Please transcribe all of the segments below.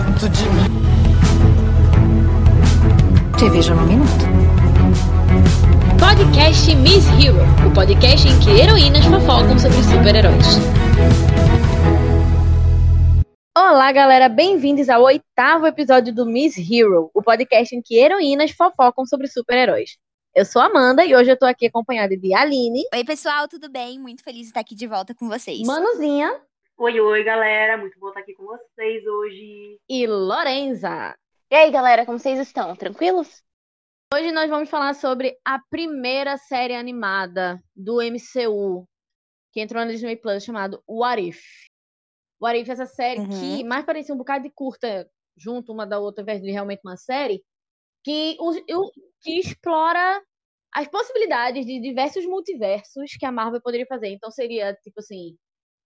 de mim. Te vejo no minuto. Podcast Miss Hero, o podcast em que heroínas fofocam sobre super-heróis. Olá, galera, bem-vindos ao oitavo episódio do Miss Hero, o podcast em que heroínas fofocam sobre super-heróis. Eu sou a Amanda e hoje eu tô aqui acompanhada de Aline. Oi, pessoal, tudo bem? Muito feliz de estar aqui de volta com vocês. Manuzinha. Oi, oi, galera. Muito bom estar aqui com vocês hoje. E Lorenza. E aí, galera, como vocês estão? Tranquilos? Hoje nós vamos falar sobre a primeira série animada do MCU, que entrou na Disney Plus, chamado What If. What If é essa série uhum. que mais parecia um bocado de curta junto uma da outra, ao invés de realmente uma série, que, que explora as possibilidades de diversos multiversos que a Marvel poderia fazer. Então seria, tipo assim,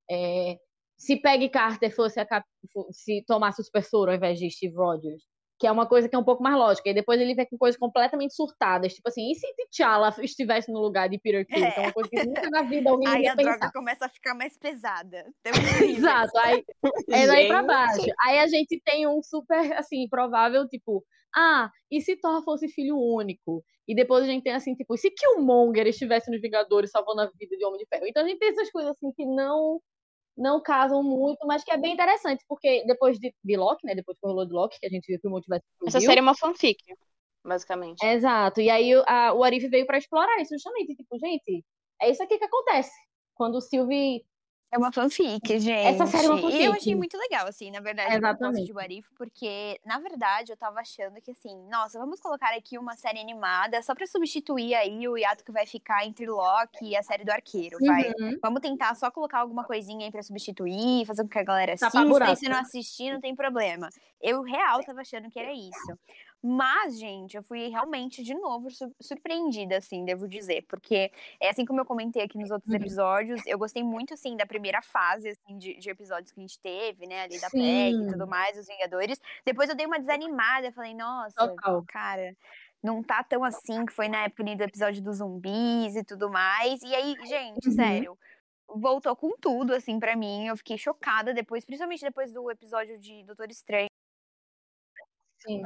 é, se Peggy Carter fosse a cap... se tomasse o super soro ao invés de Steve Rogers, que é uma coisa que é um pouco mais lógica. E depois ele vem com coisas completamente surtadas, tipo assim, e se T'Challa estivesse no lugar de Peter Quill? É. Que é uma coisa que nunca na vida alguém Aí a pensar. droga começa a ficar mais pesada. Exato, aí é daí pra baixo. Aí a gente tem um super, assim, provável, tipo, ah, e se Thor fosse filho único? E depois a gente tem assim, tipo, e se Killmonger estivesse nos Vingadores salvando a vida de Homem de Ferro? Então a gente tem essas coisas assim que não não casam muito, mas que é bem interessante, porque depois de, de Loki, né, depois que rolou de Loki, que a gente viu que o multiverso Essa série é uma fanfic, basicamente. Exato, e aí a, o Arif veio para explorar isso justamente, tipo, gente, é isso aqui que acontece. Quando o Sylvie é uma fanfic, gente. Essa série é uma fanfic. E eu achei muito legal, assim, na verdade, Exatamente. de Warif, porque, na verdade, eu tava achando que, assim, nossa, vamos colocar aqui uma série animada só pra substituir aí o hiato que vai ficar entre Loki e a série do Arqueiro, vai. Uhum. Vamos tentar só colocar alguma coisinha aí pra substituir, fazer com que a galera assista, e se não assistir, não tem problema. Eu, real, tava achando que era isso. Mas, gente, eu fui realmente, de novo, surpreendida, assim, devo dizer. Porque, é assim como eu comentei aqui nos outros uhum. episódios, eu gostei muito, assim, da primeira fase, assim, de, de episódios que a gente teve, né? Ali da Sim. PEC e tudo mais, os Vingadores. Depois eu dei uma desanimada, falei, nossa, Total. cara não tá tão assim, que foi na época do episódio dos zumbis e tudo mais. E aí, gente, uhum. sério, voltou com tudo, assim, para mim. Eu fiquei chocada depois, principalmente depois do episódio de Doutor Estranho. Sim.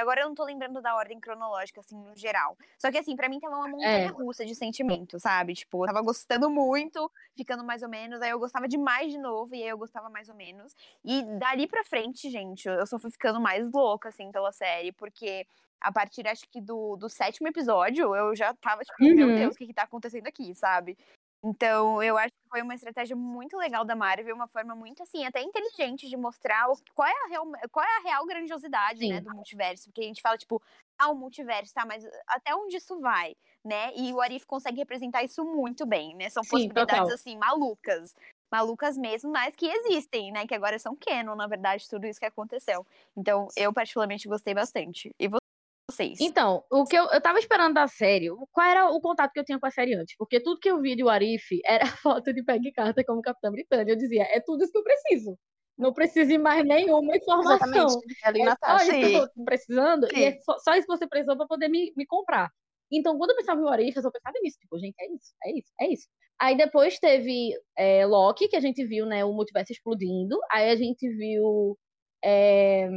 Agora eu não tô lembrando da ordem cronológica, assim, no geral. Só que, assim, para mim tava uma montanha é. russa de sentimento, sabe? Tipo, eu tava gostando muito, ficando mais ou menos. Aí eu gostava demais de novo, e aí eu gostava mais ou menos. E dali pra frente, gente, eu só fui ficando mais louca, assim, pela série, porque a partir, acho que, do, do sétimo episódio, eu já tava, tipo, uhum. meu Deus, o que que tá acontecendo aqui, sabe? Então, eu acho que foi uma estratégia muito legal da Marvel, uma forma muito, assim, até inteligente de mostrar qual é a real, qual é a real grandiosidade, né, do multiverso. Porque a gente fala, tipo, ah, o multiverso, tá, mas até onde isso vai, né? E o Arif consegue representar isso muito bem, né? São Sim, possibilidades, total. assim, malucas. Malucas mesmo, mas que existem, né? Que agora são canon, na verdade, tudo isso que aconteceu. Então, eu particularmente gostei bastante. E vocês? Então, o que eu, eu tava esperando da série, qual era o contato que eu tinha com a série antes? Porque tudo que eu vi de Warif era foto de Peggy Carter como Capitã Britânia. Eu dizia, é tudo isso que eu preciso. Não preciso de mais nenhuma informação. Exatamente. Ali é só isso que eu tô precisando Sim. e é só, só, isso que você precisou para poder me, me comprar. Então, quando eu pensava em Warif, eu só pensava nisso. Tipo, gente, é isso, é isso, é isso. Aí depois teve é, Loki, que a gente viu, né, o multiverso explodindo. Aí a gente viu é,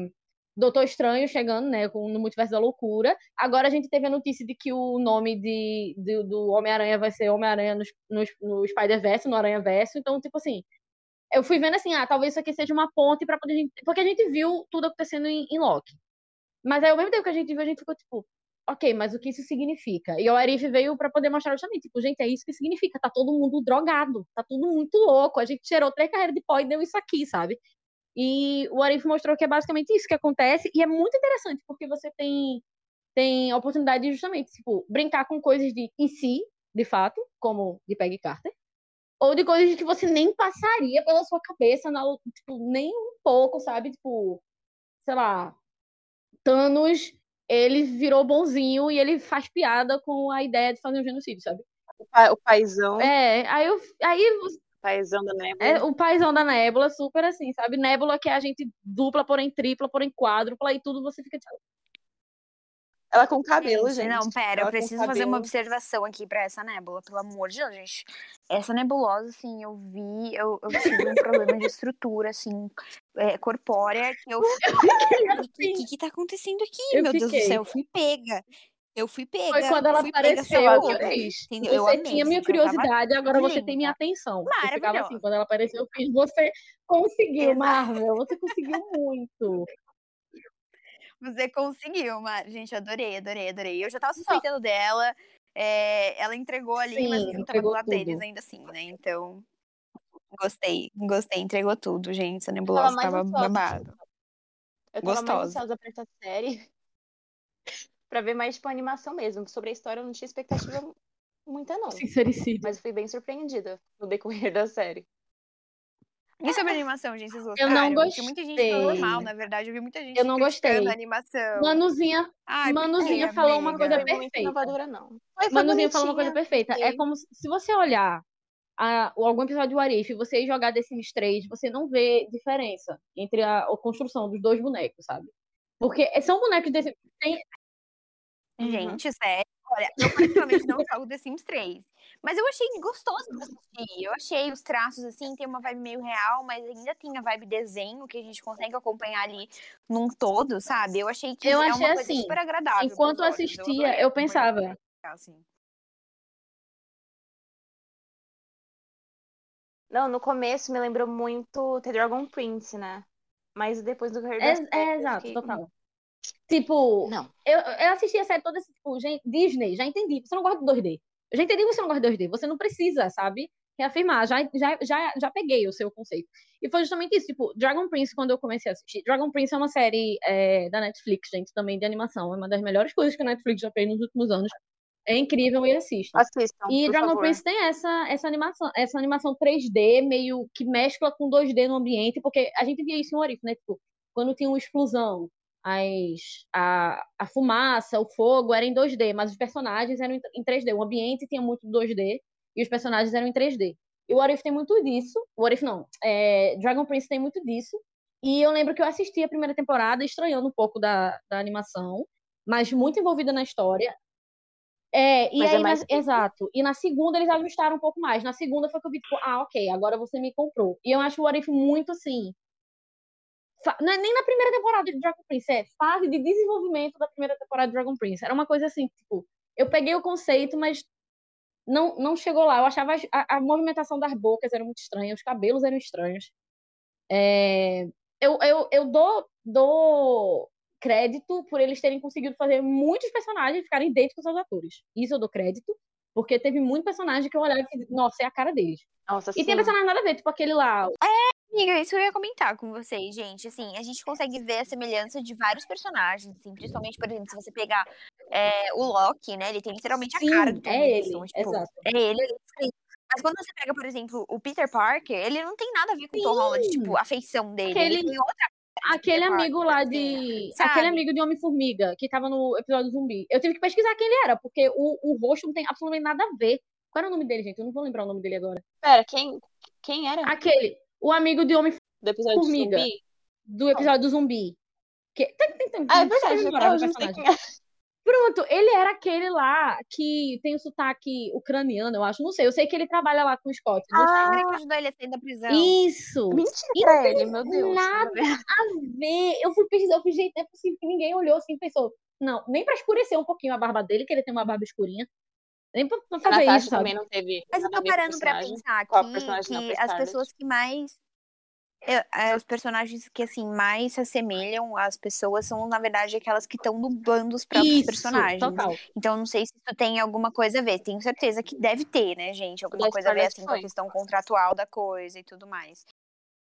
Doutor Estranho chegando, né, no Multiverso da Loucura. Agora a gente teve a notícia de que o nome de, de do Homem-Aranha vai ser Homem-Aranha no, no, no Spider-Verse, no Aranha-Verso. Então, tipo assim, eu fui vendo assim, ah, talvez isso aqui seja uma ponte para poder... Porque a gente viu tudo acontecendo em, em Loki. Mas aí, ao mesmo tempo que a gente viu, a gente ficou tipo, ok, mas o que isso significa? E o Arif veio para poder mostrar justamente, tipo, gente, é isso que significa, tá todo mundo drogado, tá tudo muito louco, a gente cheirou três carreiras de pó e deu isso aqui, sabe? E o Arif mostrou que é basicamente isso que acontece, e é muito interessante, porque você tem, tem a oportunidade de justamente, tipo, brincar com coisas de em si, de fato, como de Peggy Carter, ou de coisas que você nem passaria pela sua cabeça, na, tipo, nem um pouco, sabe? Tipo, sei lá, Thanos, ele virou bonzinho e ele faz piada com a ideia de fazer um genocídio, sabe? O, pa o paizão. É, aí, eu, aí Paizão da Nébula. É o paizão da Nébula, super assim, sabe? Nébula que é a gente dupla, porém tripla, porém quádrupla, e tudo você fica tipo. Ela com cabelo, Gente, gente. Não, pera, Ela eu preciso fazer cabelo. uma observação aqui pra essa nébula, pelo amor de Deus, gente. Essa nebulosa, assim, eu vi, eu, eu tive um problema de estrutura, assim, é, corpórea, que eu O que, que, que tá acontecendo aqui? Eu Meu Deus do fiquei. céu, eu fui pega. Eu fui pega. Foi quando ela apareceu eu fiz. Entendeu? Eu Você amei, tinha minha tava curiosidade, agora você tem linda. minha atenção. Eu ficava assim, quando ela apareceu, eu fiz. Você conseguiu, Exato. Marvel. Você conseguiu muito. Você conseguiu, Mari. Gente, adorei, adorei, adorei. Eu já tava suspeitando dela. é, ela entregou ali, mas Sim, eu tava do lado deles ainda assim, né? Então, gostei, gostei, entregou tudo, gente. Essa nebulosa mais tava ansiosa. babado. Eu tava mais Gostosa. ansiosa pra essa série pra ver mais, tipo, animação mesmo. Sobre a história eu não tinha expectativa muita, não. Sincericídio. Mas eu fui bem surpreendida no decorrer da série. E sobre a animação, gente, vocês Eu gostaram? não Porque muita gente falou gostei. mal, na verdade. Eu vi muita gente Eu não gostei. animação. Manuzinha, Ai, Manuzinha quê, falou uma amiga? coisa Não foi muito perfeita. inovadora, não. Foi, foi Manuzinha falou uma coisa perfeita. É como se, se você olhar a, o- algum episódio do Arif e você jogar The Sims 3, você não vê diferença entre a, a construção dos dois bonecos, sabe? Porque são bonecos de The Sims. Tem, Uhum. Gente, sério. Olha, eu particularmente não jogo The Sims 3. Mas eu achei gostoso de assistir. Eu achei os traços, assim, tem uma vibe meio real, mas ainda tem a vibe desenho, que a gente consegue acompanhar ali num todo, sabe? Eu achei que Eu é achei uma coisa assim, super agradável. enquanto olhos. assistia, eu acompanhar, pensava, Assim. Não, no começo me lembrou muito The Dragon Prince, né? Mas depois do da É, é eu exato, fiquei, total. Tipo, Não. eu, eu assisti a série toda assim, tipo, gente, Disney, já entendi, você não gosta de 2D. Eu já entendi que você não gosta de 2D, você não precisa, sabe? Reafirmar, já, já, já, já peguei o seu conceito. E foi justamente isso, tipo, Dragon Prince, quando eu comecei a assistir. Dragon Prince é uma série é, da Netflix, gente, também de animação. É uma das melhores coisas que a Netflix já fez nos últimos anos. É incrível e assistam. Assistam, E Dragon favor. Prince tem essa, essa animação, essa animação 3D, meio que mescla com 2D no ambiente, porque a gente via isso em Orif, né? Tipo, quando tinha uma explosão, as, a, a fumaça, o fogo era em 2D, mas os personagens eram em em 3D. O ambiente tinha muito 2D e os personagens eram em 3D. E o Orif tem muito disso. O Orif não. É, Dragon Prince tem muito disso. E eu lembro que eu assisti a primeira temporada estranhando um pouco da, da animação, mas muito envolvida na história. É, e Mas é aí, na- mais simples. exato. E na segunda eles ajustaram um pouco mais. Na segunda foi que eu vi, tipo, ah, ok, agora você me comprou. E eu acho o Arif muito assim. Não é nem na primeira temporada de Dragon Prince, é fase de desenvolvimento da primeira temporada de Dragon Prince. Era uma coisa assim, tipo, eu peguei o conceito, mas não, não chegou lá. Eu achava a, a movimentação das bocas era muito estranha, os cabelos eram estranhos. É, eu, eu, eu dou, dou crédito por eles terem conseguido fazer muitos personagens ficarem idênticos aos atores. Isso eu dou crédito, porque teve muito personagem que eu olhava e nossa, é a cara deles. Nossa, E tem sim. personagem nada a ver, tipo aquele lá. Amiga, isso eu ia comentar com vocês, gente. Assim, a gente consegue ver a semelhança de vários personagens, assim, principalmente, por exemplo, se você pegar é, o Loki, né? Ele tem literalmente Sim, a cara do Tom é Hiddleston, ele, tipo, exato. é ele, é. Mas quando você pega, por exemplo, o Peter Parker, ele não tem nada a ver com o Tom Holland, Sim. tipo, a feição dele. Aquele- Ele tem outra Aquele amigo Parker, lá assim, de. sabe? Aquele amigo de Homem-Formiga, que tava no episódio zumbi. Eu tive que pesquisar quem ele era, porque o, o rosto não tem absolutamente nada a ver. Qual era o nome dele, gente? Eu não vou lembrar o nome dele agora. Pera, quem, quem era Aquele, o amigo de Homem do episódio Formiga. zumbi? do episódio do zumbi. Que... Tem, tem, tem, Ah, é verdade, até sei. Pronto, ele era aquele lá que tem o sotaque ucraniano, eu acho. Não sei, eu sei que ele trabalha lá com o Scott. Não Ah, Ele que ajudou ele a sair da prisão. sei. Isso! Mentira pra ele, meu Deus. nada a ver. Eu fui pesquisar, eu fui, gente, não é possível que ninguém olhou assim e pensou. Não, nem pra escurecer um pouquinho a barba dele, que ele tem uma barba escurinha. Nem pra, pra fazer Natasha isso, sabe? também não teve. Mas eu tô parando pra pensar aqui que as pessoas que mais. é, é, os personagens que, assim, mais se assemelham às pessoas são, na verdade, aquelas que estão dublando os próprios Isso, personagens. total. Então, não sei se isso tem alguma coisa a ver. Tenho certeza que deve ter, né, gente? Alguma coisa a ver, assim, com a questão contratual da coisa e tudo mais.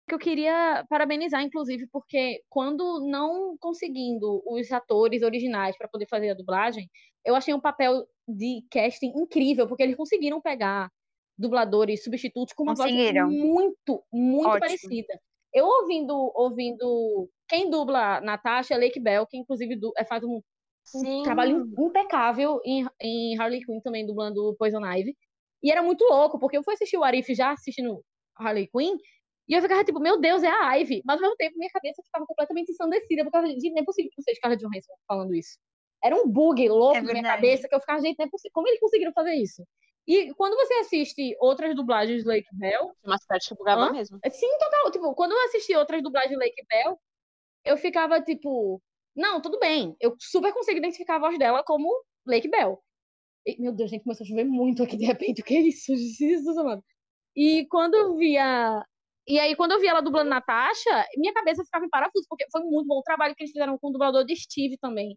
Que eu queria parabenizar, inclusive, porque quando não conseguindo os atores originais para poder fazer a dublagem, eu achei um papel de casting incrível, porque eles conseguiram pegar dubladores substitutos com uma voz muito, muito Ótimo. parecida. Eu ouvindo, ouvindo quem dubla Natasha é Lake Bell, que inclusive é, faz um, um trabalho impecável em, em Harley Quinn também dublando Poison Ivy. E era muito louco, porque eu fui assistir o Arif já assistindo Harley Quinn, e eu ficava tipo, meu Deus, é a Ivy. Mas ao mesmo tempo, minha cabeça ficava completamente ensandecida, por causa de, não é possível que seja Scarlett Johansson falando isso. era um bug louco É na minha cabeça que eu ficava, gente, não é possi- como eles conseguiram fazer isso? E quando você assiste outras dublagens do Lake Bell, Tinha umas partes que bugava Hã? mesmo. sim, total, tipo, quando eu assisti outras dublagens do Lake Bell, eu ficava tipo, não, tudo bem, eu super consigo identificar a voz dela como Lake Bell. E, meu Deus, gente, começou a chover muito aqui de repente, o que é isso? Jesus amado. E quando eu via. E aí, quando eu vi ela dublando Natasha, minha cabeça ficava em parafuso, porque foi muito bom o trabalho que eles fizeram com o dublador de Steve também.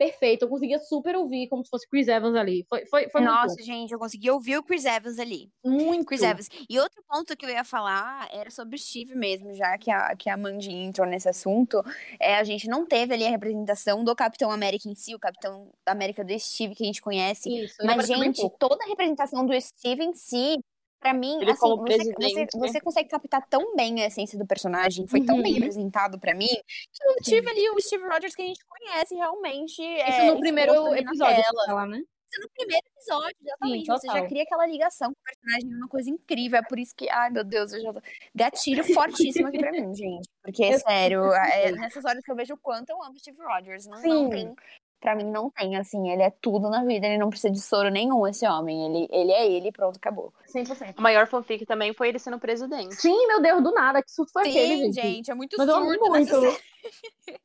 Perfeito, eu conseguia super ouvir como se fosse Chris Evans ali. Foi, foi, foi Nossa, gente, eu consegui ouvir o Chris Evans ali. muito, muito. Chris Evans. E outro ponto que eu ia falar era sobre o Steve mesmo, já que a, que a Mandy entrou nesse assunto. É, a gente não teve ali a representação do Capitão América em si, o Capitão América do Steve que a gente conhece. Isso, Mas, gente, toda a representação do Steve em si, pra mim, Ele assim, você, você, né? você consegue captar tão bem a essência do personagem, foi tão bem Uhum. representado pra mim, que eu tive ali o Steve Rogers que a gente conhece realmente. Isso é, no primeiro episódio dela, né? Isso no primeiro episódio, exatamente. você já cria aquela ligação com o personagem, é uma coisa incrível. É por isso que, ai meu Deus, eu já tô... gatilho fortíssimo aqui pra mim, gente. Porque, Eu- sério, é sei. nessas horas que eu vejo o quanto eu amo Steve Rogers. Não, Sim. não tem. Pra mim, não tem, assim. Ele é tudo na vida, ele não precisa de soro nenhum, esse homem. Ele, ele é ele, pronto, acabou. 100%. O maior fanfic também foi ele sendo presidente. Sim, meu Deus, do nada, que surto foi Sim, aquele, gente? gente, é muito Mas eu amo surto nessa muito.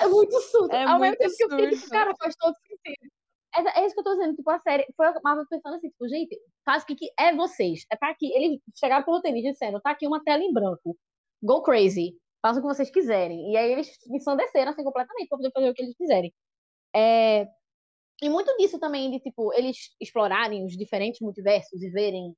É muito surto. É Ao mesmo muito tempo que eu fiquei, surto. cara, faz todo sentido. É, é isso que eu tô dizendo, tipo, a série, foi a Marvel pensando assim, tipo, gente, faz o que, que é vocês. É tá aqui, eles chegaram pro roteirista dizendo, tá aqui uma tela em branco. Go crazy. Façam o que vocês quiserem. E aí eles ensandeceram, assim, completamente, pra poder fazer o que eles quiserem. É... E muito disso também, de, tipo, eles explorarem os diferentes multiversos e verem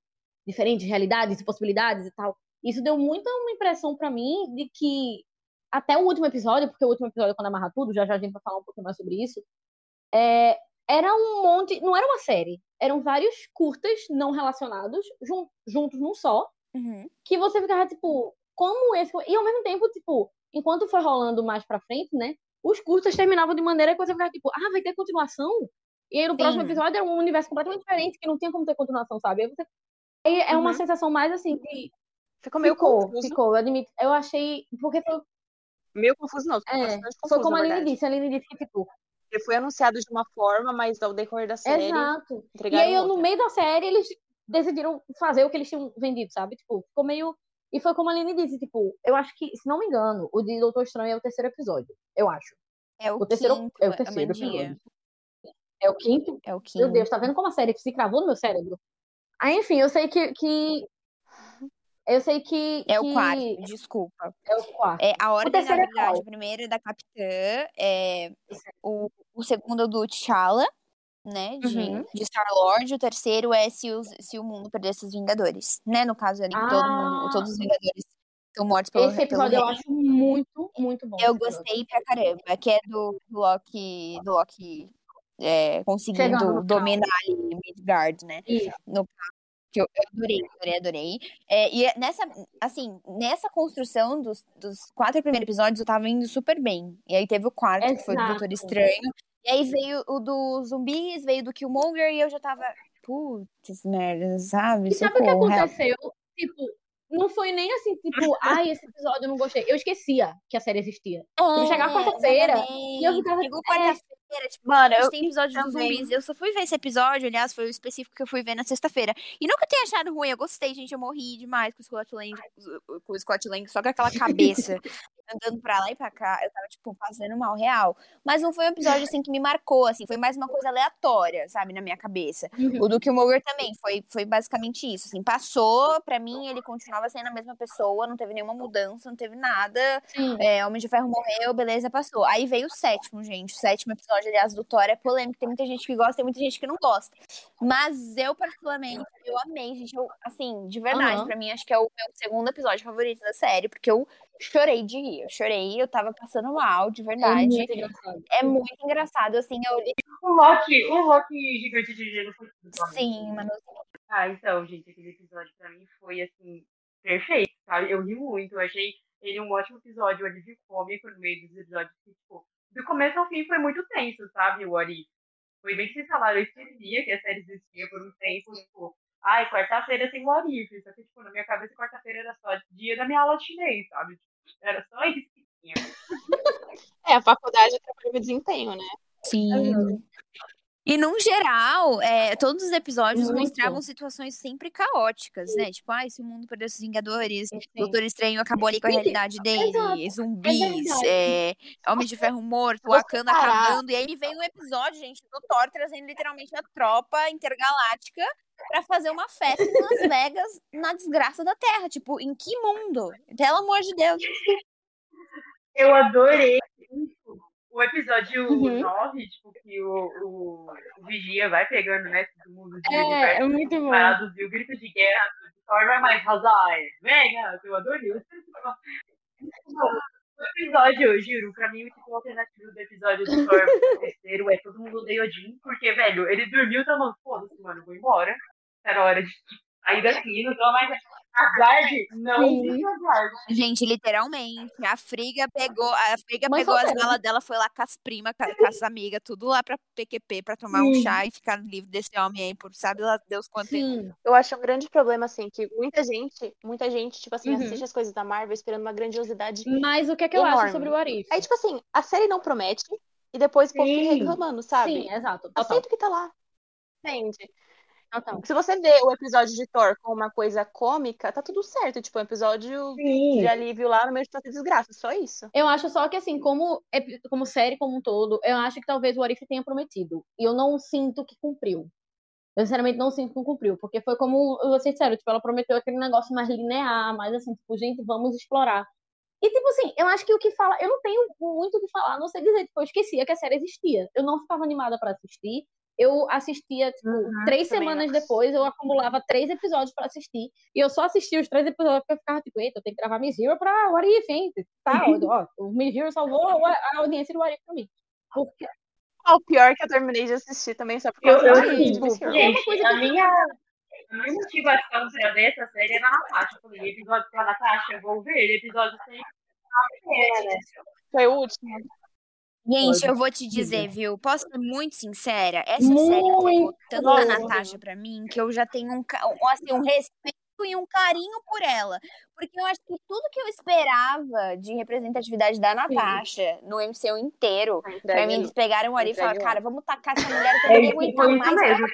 diferentes realidades e possibilidades e tal. Isso deu muita uma impressão pra mim de que até o último episódio, porque o último episódio, quando amarra tudo, já já a gente vai falar um pouco mais sobre isso, é, era um monte, não era uma série, eram vários curtas não relacionados, jun- juntos num só, Uhum. que você ficava, tipo, como esse. E ao mesmo tempo, tipo, enquanto foi rolando mais pra frente, né? Os curtas terminavam de maneira que você ficava, tipo, ah, vai ter continuação? E aí no Sim. próximo episódio era um universo completamente diferente, que não tinha como ter continuação, sabe? Aí, você... aí é uma Uhum. sensação mais assim de. Ficou meio ficou, confuso. ficou, eu admito. Eu achei. Porque foi. Meio confuso, não. Ficou É, bastante foi confuso, como a Aline disse. A Aline disse que, tipo, Porque foi anunciado de uma forma, mas ao decorrer da série, exato. E aí, eu, no outra. meio da série, eles decidiram fazer o que eles tinham vendido, sabe? Tipo, ficou meio. E foi como a Aline disse, tipo, eu acho que, se não me engano, o de Doutor Estranho é o terceiro episódio. Eu acho. É o, O terceiro quinto, é o terceiro Amandia. episódio. É o quinto? É o quinto. Meu Deus, tá vendo como a série se cravou no meu cérebro? Aí, enfim, eu sei que. que... Eu sei que. É o que quarto, desculpa. É o quarto. É, a ordem, na terceiro é verdade, qual? o primeiro é da Capitã, é, o, o segundo é do T'Challa, né, de, Uhum. de Star-Lord, o terceiro é se, os, se o mundo perdesse os Vingadores, né, no caso ali, todo mundo, Ah. todos os Vingadores estão mortos pelo, Esse pelo episódio eu rei. acho muito, muito bom. Eu gostei pra caramba, que é do, do Loki, do Loki é, conseguindo no dominar ali Midgard, né, Isso. que eu, eu adorei, adorei, adorei. É, e é nessa, assim, nessa construção dos, dos quatro primeiros episódios, eu tava indo super bem. E aí teve o quarto, que foi do Doutor Exato. Estranho. E aí veio o dos zumbis, veio do Killmonger, e eu já tava, putz, merda, sabe? E sabe o que aconteceu? Tipo, não foi nem assim, tipo, ai, esse episódio eu não gostei. Eu esquecia que a série existia. Tipo, chegar quarta-feira, e eu ficava, Chegou é. quarta-feira, tipo, Mano, a eu gente tem episódios dos também. zumbis. Eu só fui ver esse episódio, aliás, foi o específico que eu fui ver na sexta-feira. E nunca tenho achado ruim, eu gostei, gente. Eu morri demais com o Scott Lang, com o Scott Lang, só com aquela cabeça andando pra lá e pra cá. Eu tava, tipo, fazendo mal real. Mas não foi um episódio, assim, que me marcou, assim. Foi mais uma coisa aleatória, sabe, na minha cabeça. Uhum. O do Killmonger também, foi, foi basicamente isso, assim. Passou, pra mim, ele continuava sendo a mesma pessoa, não teve nenhuma mudança, não teve nada. É, Homem de Ferro morreu, beleza, passou. Aí veio o sétimo, gente. O sétimo episódio, aliás, do Thor é polêmico. Tem muita gente que gosta, tem muita gente que não gosta. Mas eu, particularmente, eu amei, gente. Eu, assim, de verdade, Aham. pra mim, acho que é o meu segundo episódio favorito da série, porque eu chorei de rir. Eu chorei, eu tava passando mal, de É verdade. muito engraçado. É muito engraçado, assim, eu. O Loki, o Loki gigante de gelo foi tudo. Sim, mano. Ah, então, gente, aquele episódio pra mim foi, assim, perfeito, sabe? Eu ri muito, eu achei ele um ótimo episódio, um alívio cômico no meio dos episódios que, tipo, do começo ao fim foi muito tenso, sabe, o Ori? Foi bem que vocês falaram, eu esquecia que a série existia por um tempo, tipo, ai, quarta-feira tem o Orif, só que, tipo, na minha cabeça, quarta-feira era só dia da minha aula de chinês, sabe? Era só isso que tinha. É, a faculdade é trabalho de desempenho, né? Sim. E, num geral, é, todos os episódios Muito. mostravam situações sempre caóticas, né? Tipo, ah, esse mundo perdeu seus Vingadores, Sim. Doutor Estranho acabou ali com a realidade dele, Exato. É zumbis, é é, Homem de Ferro morto, Wakanda acabando. E aí vem um episódio, gente, do Thor trazendo literalmente a tropa intergaláctica para fazer uma festa em Las Vegas na desgraça da Terra. Tipo, em que mundo? Pelo amor de Deus. Eu adorei o episódio uhum. 9, tipo, que o, o, o, Vigia vai pegando, né, todo mundo de é, é muito bom. Parados, e o grito de guerra Thor vai mais Hazai, venha, eu adorei. O episódio, juro, pra mim, tipo, o alternativo do episódio do Thor terceiro é todo mundo odeia Odin, porque, velho, ele dormiu, tá falando, foda-se, mano, vou embora. Era hora de sair daqui, não tô mais Asgard não. Gente, literalmente, a Friga pegou, a Friga Mas pegou as malas dela, foi lá com as primas, com, com as amigas, tudo lá pra PQP, pra tomar Sim. um chá e ficar livre desse homem aí, por sabe lá Deus quanto Sim. tempo. Eu acho um grande problema, assim, que muita gente, muita gente, tipo assim, uhum. assiste as coisas da Marvel esperando uma grandiosidade Mas o que é que eu enorme. acho sobre o Arif? Aí, tipo assim, a série não promete, e depois o povo fica reclamando, sabe? Sim, exato. Aceita o que tá lá. Entende? Então, se você vê o episódio de Thor com uma coisa cômica, tá tudo certo. Tipo, um episódio Sim. de alívio lá no meio de tanta desgraça. Só isso. Eu acho só que, assim, como, como série como um todo, eu acho que talvez o Arif tenha prometido. E eu não sinto que cumpriu. Eu, sinceramente, não sinto que cumpriu. Porque foi como vocês disseram, tipo, ela prometeu aquele negócio mais linear, mais assim, tipo, gente, vamos explorar. E, tipo assim, eu acho que o que fala. Eu não tenho muito o que falar, não sei dizer, tipo, eu esquecia que a série existia. Eu não ficava animada para assistir eu assistia, tipo, uhum, três semanas não. depois, eu acumulava três episódios para assistir. E eu só assistia os três episódios porque eu ficava, tipo, eita, eu tenho que gravar Miss Hero pra What If, hein? Tá, ó, o Miss Hero salvou a audiência do What If pra mim. Porque... Ah, o pior que eu terminei de assistir também, só porque eu, eu, eu tipo, gente, coisa a minha... A minha motivação para ver essa série era a Natasha. Eu falei, episódio com a Natasha, eu vou ver. Episódio sem. Foi o último. Gente, eu vou te dizer, viu? Posso ser muito sincera? Essa muito série pegou tanto da Natasha pra mim que eu já tenho um, assim, um respeito e um carinho por ela. Porque eu acho que tudo que eu esperava de representatividade da Natasha Sim. no MCU inteiro, pra mim, eles pegaram ali e falaram, cara, vamos tacar essa mulher que eu não aguentar mais. Mesmo.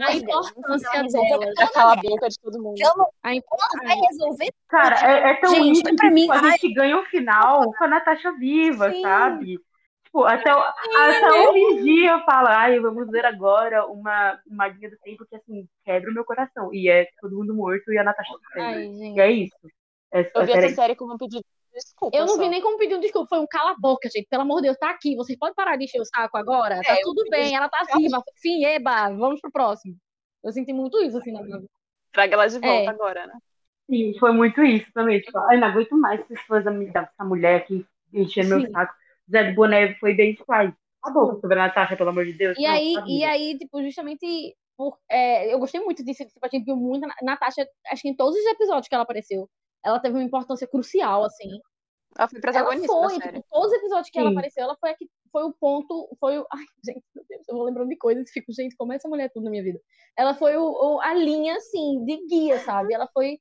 A importância dela. Cala a boca de todo mundo. A importância vai resolver Cara, é, é tão gente, pra mim, tipo, a gente ganha o final com a Natasha viva, Sim. sabe? Tipo, até, até hoje em dia eu falo, ai, vamos ver agora uma, uma linha do tempo que, assim, quebra o meu coração. E é todo mundo morto e a Natasha ai, E é isso. É, eu vi essa série como um pedido de desculpa. Eu não só. vi nem como pedido de desculpa, foi um cala a boca, gente. Pelo amor de Deus, tá aqui. Vocês podem parar de encher o saco agora? Tá é, tá tudo bem, ela tá viva. Sim, eba, vamos pro próximo. Eu senti muito isso, assim, na minha vida. Traga ela de volta é. agora, né? Sim, foi muito isso também. Tipo, ai, não aguento mais essas coisas dessa mulher aqui enchendo meu saco. Zé do Boné foi bem tipo, ai, acabou sobre a Natasha, pelo amor de Deus. E aí, e aí, tipo, justamente por, é, eu gostei muito disso, tipo, a gente viu muito a Natasha, acho que em todos os episódios que ela apareceu, ela teve uma importância crucial, assim. Ela foi protagonista ela foi, tipo, todos os episódios que Sim. ela apareceu, ela foi aqui, foi o ponto, foi o, ai, gente, meu Deus, eu vou lembrando de coisas e fico, gente, como é essa mulher tudo na minha vida. Ela foi o, o, a linha, assim, de guia, sabe? Ela foi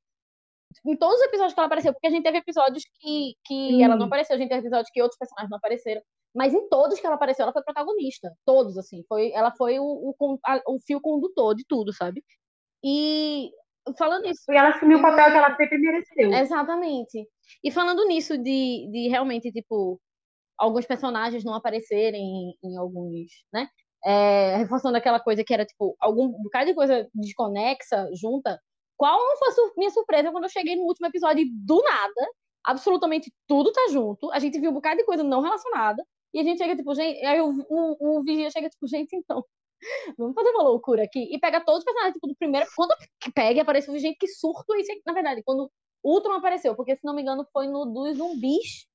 em todos os episódios que ela apareceu, porque a gente teve episódios que, que ela não apareceu, a gente teve episódios que outros personagens não apareceram. Mas em todos que ela apareceu, ela foi protagonista. Todos, assim. Foi, ela foi o, o, a, o fio condutor de tudo, sabe? E falando nisso. E ela assumiu o papel que ela sempre mereceu. Exatamente. E falando nisso de, de realmente, tipo, alguns personagens não aparecerem em, em alguns, né? É, reforçando aquela coisa que era, tipo, algum bocado de coisa desconexa, junta. Qual não foi a minha surpresa quando eu cheguei no último episódio e do nada, absolutamente tudo tá junto. A gente viu um bocado de coisa não relacionada. E a gente chega, tipo, gente. Aí o, o, o vigia chega, tipo, gente, então. Vamos fazer uma loucura aqui. E pega todos os personagens, tipo, do primeiro. Quando pega, aparece gente que surto. Isso, na verdade, quando o Ultron apareceu, porque se não me engano foi no dos zumbis.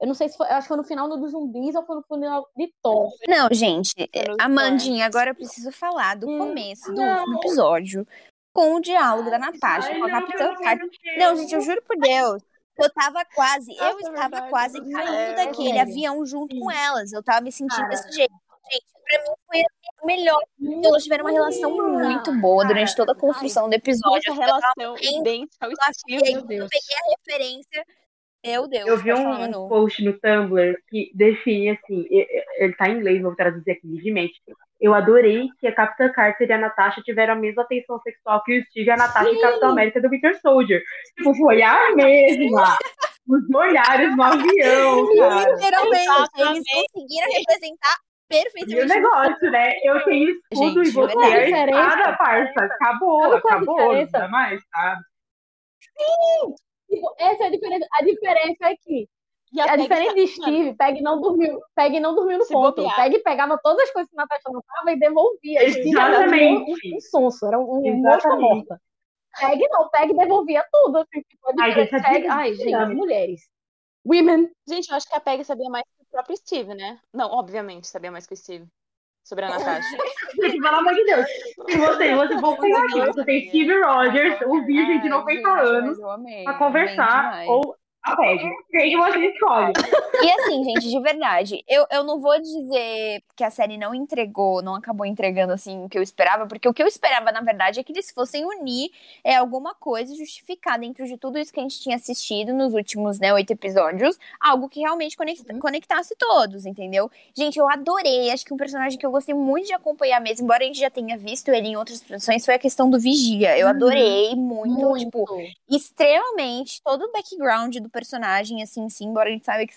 Eu não sei se foi. Acho que foi no final no dos zumbis ou foi no final de Thor. Não, gente. Amandinha, agora eu preciso falar do hum, começo do não. último episódio. Com o diálogo da Natasha Ai, com a Capitã Carter. Não, gente, eu juro por Deus. Eu tava quase, eu é estava quase caindo é, daquele é. avião junto com elas. Eu tava me sentindo Cara. desse jeito. Gente, pra mim foi o melhor. Elas tiveram uma relação muito boa durante toda a construção do episódio. Essa relação idêntica ao Eu peguei a referência Meu Deus. Eu vi um Manu. post no Tumblr que define assim, ele tá em inglês, vou traduzir aqui livremente. Eu adorei que a Capitã Carter e a Natasha tiveram a mesma atenção sexual que o Steve e a Natasha em Capitão América do Winter Soldier. Tipo, foi a mesma. Os olhares no avião, cara. Literalmente, eles conseguiram representar E o perfeitamente. negócio, né? Eu tenho escudo Gente, e você é a Diferença. espada, parça. Acabou, é a acabou. Não diferença? dá mais, sabe? Tipo, essa é a diferença. A diferença é que E a Peg diferença de tá- Steve, Peg não dormiu, Peg não dormiu no Se ponto. bobear. Peg pegava todas as coisas que Natasha não tava e devolvia. Steve era um, Exatamente. um sonso, era um, um Exatamente. morta. Peg não, Peg devolvia tudo. Assim, tipo, Ai, gente, a Peg, ai, gente, mulheres. Women. Gente, eu acho que a Peg sabia mais que o próprio Steve, né? Não, obviamente sabia mais que o Steve. Sobre a Natasha. Gente, pelo amor de Deus. Se você, você for pegar aqui, você tem Steve Rogers, o virgem de 90 anos, pra conversar, ou a Peg. Quem que você escolhe? E assim, gente, de verdade, eu, eu não vou dizer que a série não entregou, não acabou entregando assim o que eu esperava, porque o que eu esperava, na verdade, é que eles fossem unir é, alguma coisa, justificar dentro de tudo isso que a gente tinha assistido nos últimos, né, oito episódios, algo que realmente conecta- conectasse todos, entendeu? Gente, eu adorei, acho que um personagem que eu gostei muito de acompanhar mesmo, embora a gente já tenha visto ele em outras produções, foi a questão do Vigia. Eu adorei muito, tipo, extremamente todo o background do personagem, assim, sim, embora a gente saiba que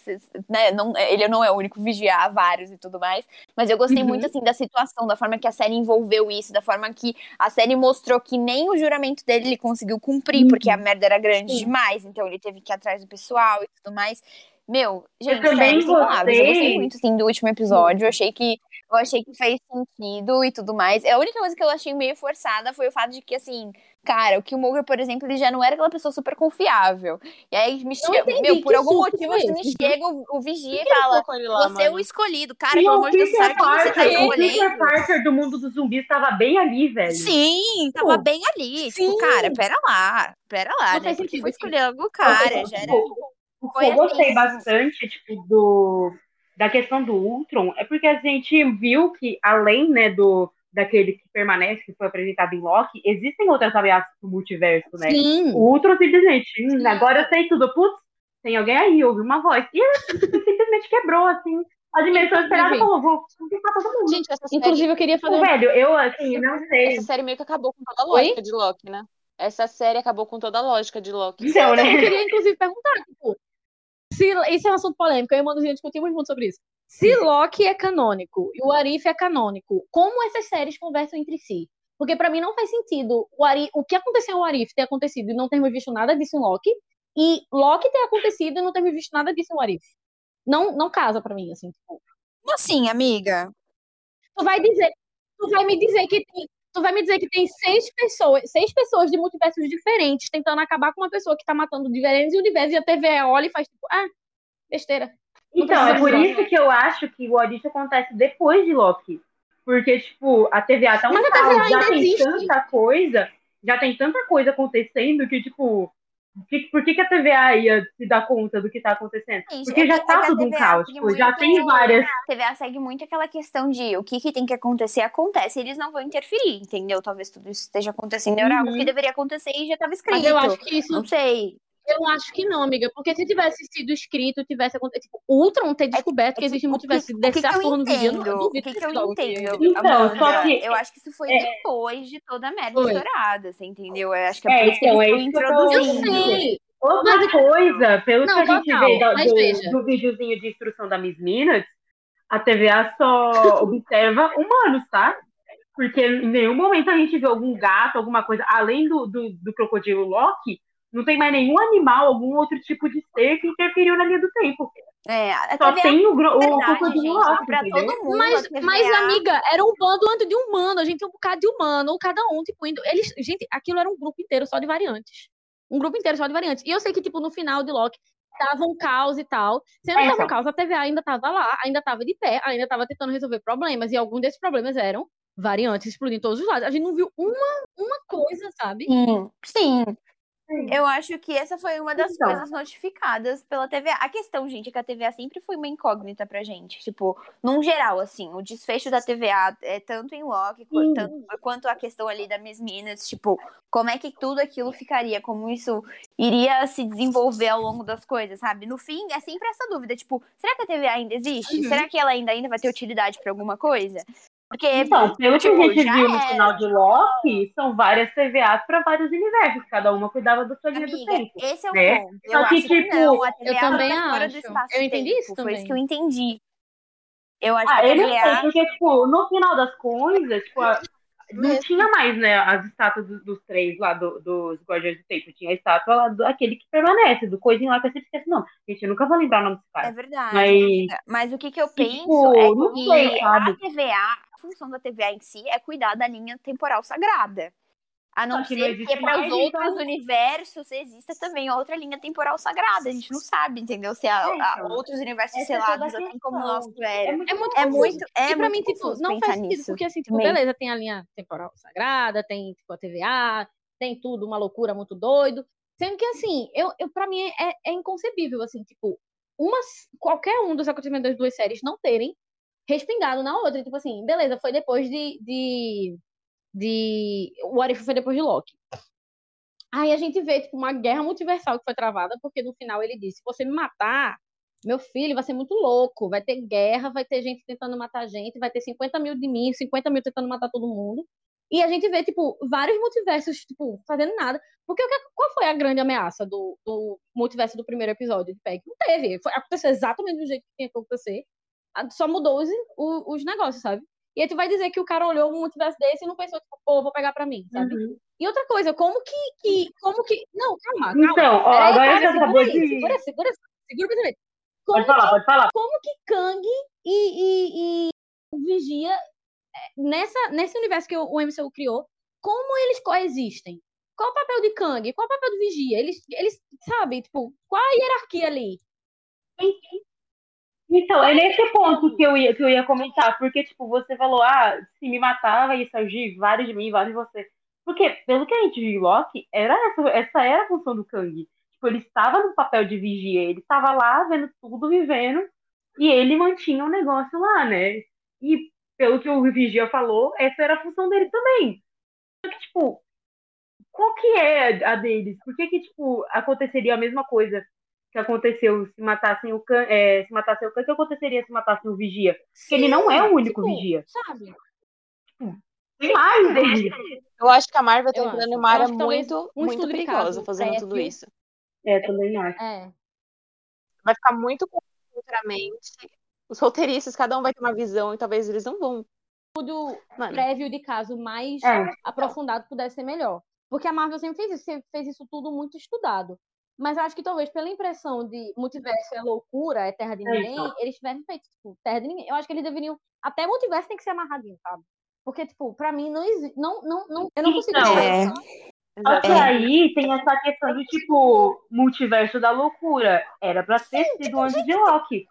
né, não, ele não é o único vigiar vários e tudo mais. Mas eu gostei Uhum. muito, assim, da situação, da forma que a série envolveu isso, da forma que a série mostrou que nem o juramento dele ele conseguiu cumprir, porque a merda era grande Sim. demais, então ele teve que ir atrás do pessoal e tudo mais. Meu, gente, também sério, palavras. Eu gostei gostei. muito, assim, do último episódio. Eu achei que eu achei que fez sentido e tudo mais. A única coisa que eu achei meio forçada foi o fato de que, assim, cara, o Killmonger, por exemplo, ele já não era aquela pessoa super confiável. E aí me chega, meu, por que algum motivo foi assim, me chega o, o vigia e fala: lá, Você é o mano? escolhido. Cara, E pelo amor de Deus, sabe quem você tá Parker, o Peter escolhendo? Parker do mundo dos zumbis tava bem ali, velho. Sim, tava Pô, bem ali. sim. Tipo, cara, pera lá, pera lá, Não né? Porque foi sim. escolher o cara, já era. Que Foi eu gostei assim. bastante, tipo, do, da questão do Ultron é porque a gente viu que, além, né, do, daquele que permanece, que foi apresentado em Loki, existem outras ameaças do multiverso, né? Sim. O Ultron simplesmente, hum, agora eu sei tudo, putz, tem alguém aí, ouve uma voz. E ele simplesmente quebrou, assim, a dimensão esperada mundo. Gente, essa série, Inclusive, eu queria fazer Tipo, um velho, eu, assim, não sei. essa série meio que acabou com toda a Oi? lógica de Loki, né? Essa série acabou com toda a lógica de Loki. Então, Eu né? queria, inclusive, perguntar, tipo, se, isso é um assunto polêmico, eu e o Mano discutimos muito sobre isso. Se Loki é canônico e o Arif é canônico, como essas séries conversam entre si? Porque pra mim não faz sentido o, Ari, o que aconteceu no Arif ter acontecido e não termos visto nada disso em Loki, e Loki ter acontecido e não termos visto nada disso no Arif. Não, não casa pra mim, assim. Tipo, Como assim, amiga? tu vai dizer, tu vai me dizer que tem, tu vai me dizer que tem seis pessoas, seis pessoas de multiversos diferentes tentando acabar com uma pessoa que tá matando diferentes universos e a TV olha e faz tipo, ah, besteira. Não Então, é por isso que eu acho que o Odisse acontece depois de Loki. Porque, tipo, a TVA tá um Mas a TVA já tem existe. tanta coisa, já tem tanta coisa acontecendo que, tipo, por que, que a TVA ia se dar conta do que tá acontecendo? Gente, Porque já é tá a tudo um caos, tipo, já tem várias. A TVA segue muito aquela questão de o que, que tem que acontecer, acontece. Eles não vão interferir, entendeu? Talvez tudo isso esteja acontecendo. Era algo Uhum. que deveria acontecer e já estava escrito. Mas eu acho que isso, Não sei. Eu acho que não, amiga, porque se tivesse sido escrito, tivesse acontecido, tipo, o Ultron ter descoberto que É existe o multiverso que, o desse que, que eu porra no vídeo, eu entendo? O que, que eu entendo? Então, Amanda, só que- eu acho que isso foi é- depois de toda a merda Foi. estourada, você entendeu? Eu acho que é, É, por isso que então, eles é estão que eu tô- Eu introduzindo. sei, Outra coisa, pelo Não, que a gente total, vê mas do, veja. do videozinho de instrução da Miss Minutes, a TVA só observa humanos, tá? Porque em nenhum momento a gente vê algum gato, alguma coisa, além do, do, do crocodilo Loki, não tem mais nenhum animal, algum outro tipo de ser que interferiu na linha do tempo. É, Só TVA tem o, gro- o verdade, crocodilo gente, Loki, pra entendeu? todo mundo. Mas, mas, amiga, era um bando antes de humano. A gente tem um bocado de humano, ou cada um, tipo, indo. Eles, gente, aquilo era um grupo inteiro só de variantes. Um grupo inteiro só de variantes. E eu sei que, tipo, no final de Loki tava um caos e tal. Sendo É, que tava um então. caos, a TVA ainda tava lá, ainda tava de pé, ainda tava tentando resolver problemas. E alguns desses problemas eram variantes explodindo em todos os lados. A gente não viu uma, uma coisa, sabe? Sim, sim. Eu acho que essa foi uma das Então. coisas notificadas pela TVA. A questão, gente, é que a TVA sempre foi uma incógnita pra gente. Tipo, num geral, assim, o desfecho da TVA é tanto em Loki qu- Sim. tanto- quanto a questão ali da Miss Minutes, tipo, como é que tudo aquilo ficaria, como isso iria se desenvolver ao longo das coisas, sabe? No fim, é sempre essa dúvida, tipo, será que a TVA ainda existe? Uhum. Será que ela ainda, ainda vai ter utilidade pra alguma coisa? Porque Então, pelo que tipo, a gente já viu no era. final de Loki, são várias TVAs para vários universos, cada uma cuidava da sua linha do tempo. esse é o né? ponto. Só Eu que, acho que tipo, não, a eu TVA também tá fora do acho. espaço Eu entendi isso Foi isso também. que eu entendi. Eu acho Ah, que a eu não sei, TVA. porque, tipo, no final das coisas, tipo, a- não tinha mais, né, as estátuas dos, dos três lá, do- dos Guardiões do Tempo. Tinha a estátua lá do aquele que permanece, do coisinho lá que eu sempre esqueço. Não, gente, eu nunca vou lembrar o nome desse É cara. verdade. Mas-. Mas o que, que eu E, penso tipo, é que sei, a TVA, função da TVA em si é cuidar da linha temporal sagrada. A não que ser existe que para os outros então- universos exista também outra linha temporal sagrada. A gente não sabe, entendeu? Se há, É, então. outros universos é selados, a assim como o nosso era. É muito É muito É muito, é e pra mim, tipo, não faz sentido, nisso. porque assim, tipo, beleza, tem a linha temporal sagrada, tem tipo, a TVA, tem tudo, uma loucura muito doido. Sendo que, assim, eu, eu, pra mim é, é inconcebível, assim, tipo, uma, qualquer um dos acontecimentos das duas séries não terem respingado na outra. Tipo assim, beleza, foi depois de. de, de o What If foi depois de Loki. Aí a gente vê, tipo, uma guerra multiversal que foi travada, porque no final ele disse: se você me matar, meu filho vai ser muito louco. Vai ter guerra, vai ter gente tentando matar gente, vai ter 50 mil de mim, 50 mil tentando matar todo mundo. E a gente vê, tipo, vários multiversos, tipo, fazendo nada. Porque qual foi a grande ameaça do, do multiverso do primeiro episódio de Peg? Não teve. Foi, aconteceu exatamente do jeito que tinha que acontecer. Só mudou os, os negócios, sabe? E aí tu vai dizer que o cara olhou um multiverso desse e não pensou, tipo, pô, vou pegar pra mim, sabe? Uhum. E outra coisa, como que, que. Como que. Não, calma, calma. Então, ó, agora para, você segura acabou aí, de. Segura, segura, segura. Como Pode falar, pode falar. como que Kang e, e, e o Vigia, é, nessa, nesse universo que o o MCU criou, como eles coexistem? Qual o papel de Kang? Qual o papel do Vigia? Eles, eles sabem, tipo, qual a hierarquia ali? Então, é nesse ponto que eu ia, que eu ia comentar, porque, tipo, você falou, ah, se me matava ia surgir vários de mim, vários de você. Porque, pelo que a gente viu Loki, era essa, essa era a função do Kang. Tipo, ele estava no papel de vigia, ele estava lá vendo tudo, vivendo, e ele mantinha o negócio lá, né? E, pelo que o Vigia falou, essa era a função dele também. Só que, tipo, qual que é a deles? Por que que, tipo, aconteceria a mesma coisa que aconteceu se matassem o Kang, é, se matassem o o que aconteceria se matassem o Vigia? Porque ele não é o único tipo, Vigia. Sabe? Tem mais dele. Eu acho que a Marvel tá entrando em uma área muito, muito perigosa fazendo tudo prévio. isso. É, também acho. É. Vai ficar muito confuso futuramente. Os roteiristas, cada um vai ter uma visão e talvez eles não vão. Tudo Mano, prévio de caso mais É. aprofundado pudesse ser melhor. Porque a Marvel sempre fez isso, sempre fez isso tudo muito estudado. Mas eu acho que talvez pela impressão de multiverso é loucura, é terra de É ninguém, isso. eles tiverem feito, tipo, terra de ninguém. Eu acho que eles deveriam. Até multiverso tem que ser amarradinho, sabe? Porque, tipo, pra mim não existe. Não, não, não, eu não consigo Então, ver. É. Só que É. aí tem essa questão de, tipo, multiverso da loucura. Era pra ter sido antes de Loki.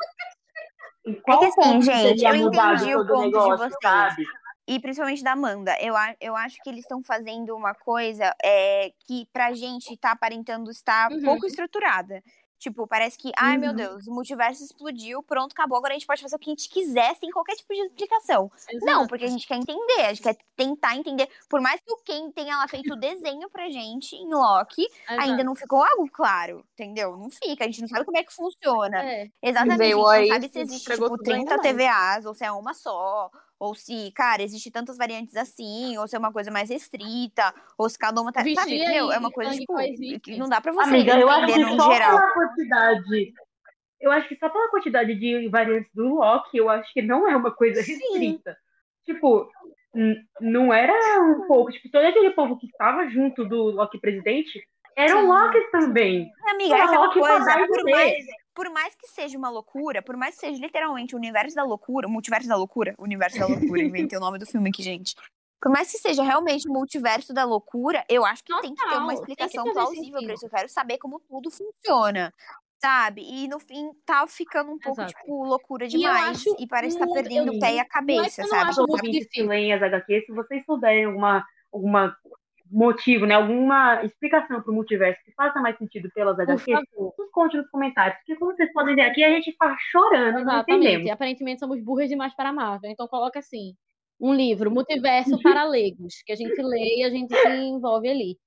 Em qual assim, gente, eu entendi o ponto de negócio, vocês. sabe? E principalmente da Amanda. Eu, a- eu acho que eles estão fazendo uma coisa é, que pra gente tá aparentando estar Uhum. pouco estruturada. Tipo, parece que, ai meu Uhum. Deus, o multiverso explodiu, pronto, acabou, agora a gente pode fazer o que a gente quiser sem qualquer tipo de explicação. Não, Exato. porque a gente quer entender, a gente quer tentar entender. Por mais que o Ken tenha lá feito o desenho pra gente em Loki, ainda Exato. não ficou algo claro, entendeu? Não fica, a gente não sabe como é que funciona. É. Exatamente, a gente não sabe se existe, tipo, tudo ainda 30 mais. TVAs, ou se é uma só, ou se, cara, existe tantas variantes assim, ou se é uma coisa mais restrita, ou se cada uma tá, sabe, Vigia entendeu? É e uma coisa, tipo, que não dá pra você Amiga, eu acho que no só geral. pela quantidade. Eu acho que só pela quantidade de variantes do Loki, eu acho que não é uma coisa Sim. restrita. Tipo, n- não era um povo. Tipo, todo aquele povo que estava junto do Loki presidente eram Sim. Lokis também. Amiga, é aquela Loki coisa, por mais, por mais que seja uma loucura, por mais que seja literalmente o universo da loucura, o multiverso da loucura, o universo da loucura, inventei o nome do filme aqui, gente. Por mais que seja realmente o multiverso da loucura, eu acho que tem que ter Total, uma explicação plausível pra sentido. isso. Eu quero saber como tudo funciona, sabe? E no fim tá ficando um pouco, Exato. tipo, loucura E demais. acho E, parece que tá muito- perdendo eu- o pé e a não é que cabeça, eu não sabe? acho Os muito ouvintes que difícil. as HQs, se vocês souberem alguma, alguma motivo, né? Alguma explicação pro multiverso que faça mais sentido pelas HQs, nos conte nos comentários. Porque como vocês podem ver aqui, a gente tá chorando, Exatamente. não entendemos. E aparentemente somos burras demais para a Marvel. Então coloca assim, um livro, Multiverso para Leigos, que a gente lê e a gente se envolve ali.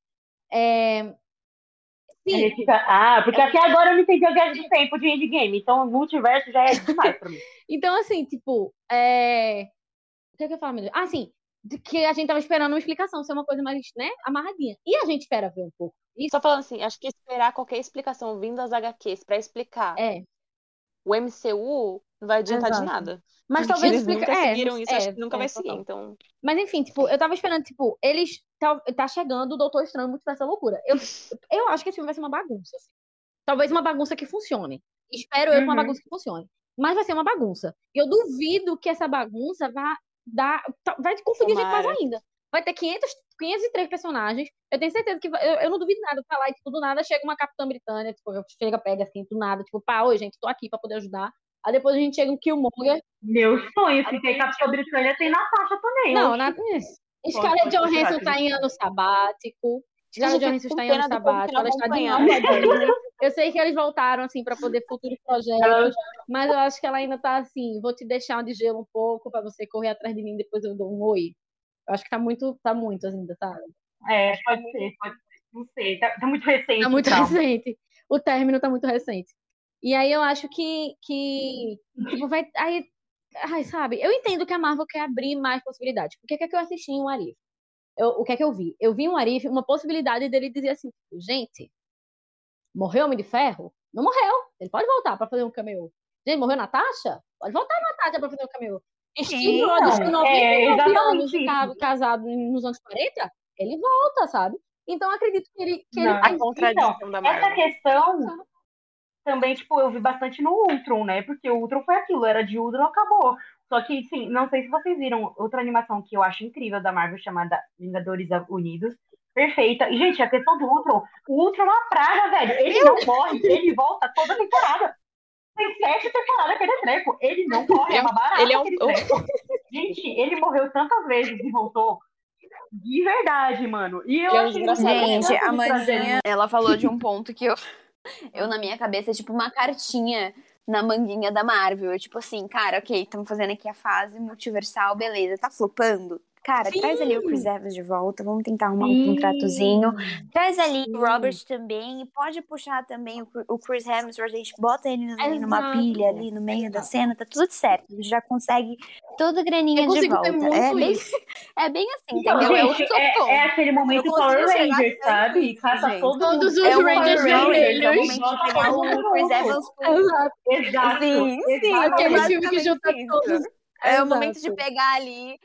É... Sim. Fica... Ah, porque até agora eu não entendi a viagem do tempo de Endgame, então o multiverso já é demais pra mim. então, assim, tipo, é... o que é que eu falo, meu Deus? Ah, sim, que a gente tava esperando uma explicação, ser uma coisa mais, né, amarradinha. E a gente espera ver um pouco. Isso. Só falando assim, acho que esperar qualquer explicação vindo das HQs para explicar é. o MCU não vai adiantar Exato. de nada. Mas Porque talvez eles nunca é, seguiram isso, é, acho que nunca é, vai seguir, então. Mas enfim, tipo, eu tava esperando, tipo, eles tá, chegando o Doutor Estranho muito essa loucura. Eu, eu acho que esse filme vai ser uma bagunça. Assim. Talvez uma bagunça que funcione. Espero eu uhum. uma bagunça que funcione. Mas vai ser uma bagunça. E eu duvido que essa bagunça vá dar. Vai confundir Tomara. a gente mais ainda. Vai ter 500, 503 personagens. Eu tenho certeza que. Eu, eu não duvido nada. Falar e, tipo, do nada chega uma Capitã Britânia, tipo, chega, pega assim, do nada, tipo, pá, oi, gente, tô aqui pra poder ajudar. Aí depois a gente chega um Killmonger. Meu sonho, se tem Capitão Britânia, tem Natasha também. Não, na... Scarlett Johansson tá em ano sabático. Scarlett Johansson está em ano sabático. Ela está de novo Eu sei que eles voltaram, assim, para poder futuros projetos, mas eu acho que ela ainda tá assim, vou te deixar de gelo um pouco para você correr atrás de mim, depois eu dou um oi. Eu acho que tá muito, tá muito ainda, tá? É, pode ser, pode ser. Não sei, tá, tá muito recente. Tá muito recente. O término tá muito recente. E aí eu acho que, que tipo, vai. Aí, ai, sabe? Eu entendo que a Marvel quer abrir mais possibilidades. O que é que eu assisti em um Arif? Eu, o que é que eu vi? Eu vi um Arif, uma possibilidade dele dizer assim: gente, morreu Homem de Ferro? Não morreu. Ele pode voltar para fazer um cameo. Gente, morreu Natasha? Pode voltar Natasha para fazer um cameo. Steve Rogers, com 99 é, anos de casado nos anos 40, ele volta, sabe? Então acredito que ele. Que não, ele... A contradição então, da Marvel. Essa questão também, tipo, eu vi bastante no Ultron, né? Porque o Ultron foi aquilo, era de Ultron, acabou. Só que, sim, não sei se vocês viram outra animação que eu acho incrível da Marvel, chamada Vingadores Unidos. Perfeita. E, gente, a questão do Ultron, o Ultron é uma praga, velho. Ele não morre, ele volta toda temporada. Tem sete temporadas que ele é treco. Ele não morre, é uma barata. Ele é um... Gente, ele morreu tantas vezes e voltou. De verdade, mano. E eu acho Gente, a Mandinha, ela falou de um ponto que eu eu, na minha cabeça, é tipo uma cartinha na manguinha da Marvel. Tipo assim, cara, ok, estamos fazendo aqui a fase multiversal, beleza, tá flopando? Cara, Sim. traz ali o Chris Evans de volta, vamos tentar arrumar Sim. um contratozinho. Traz ali Sim. o Robert também, e pode puxar também o, Chris Evans, a gente bota ele ali numa pilha, ali no meio Exato. da cena, tá tudo certo. A gente já consegue toda graninha de volta. É bem, é bem assim, então, entendeu? Gente, é, é, é, aquele momento Power Rangers, sabe? E caça todo todos os é Rangers vermelhos. É o Chris Evans. Exato. Sim, sim, aquele filme que junta todos. É o momento de pegar ali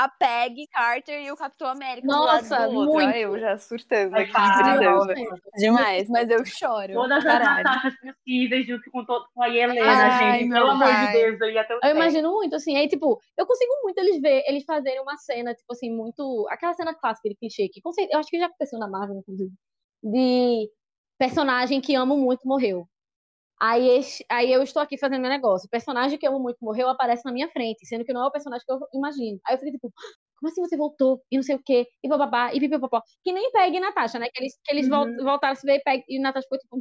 a Peg Carter e o Capitão América Nossa, do lado do outro. Muito. eu já surtando aqui, gritando. Demais, mas eu choro. Todas caralho. as Natachas possíveis, junto com, todo, com a Helena, Ai, gente. Pelo amor de Deus, eu ia até o Eu imagino muito, assim, aí, tipo, eu consigo muito eles ver, eles fazerem uma cena, tipo assim, muito. Aquela cena clássica de clichê, que eu acho que já aconteceu na Marvel, inclusive. De personagem que amo muito morreu. Aí, aí eu estou aqui fazendo meu negócio. O personagem que eu amo muito morreu aparece na minha frente, sendo que não é o personagem que eu imagino. Aí eu fiquei tipo, como assim você voltou? E não sei o quê, e bababá, e pipipopó. Que nem Peg e Natasha, né? Que eles, que eles uhum. voltaram a se ver e Peg e Natasha foi tipo,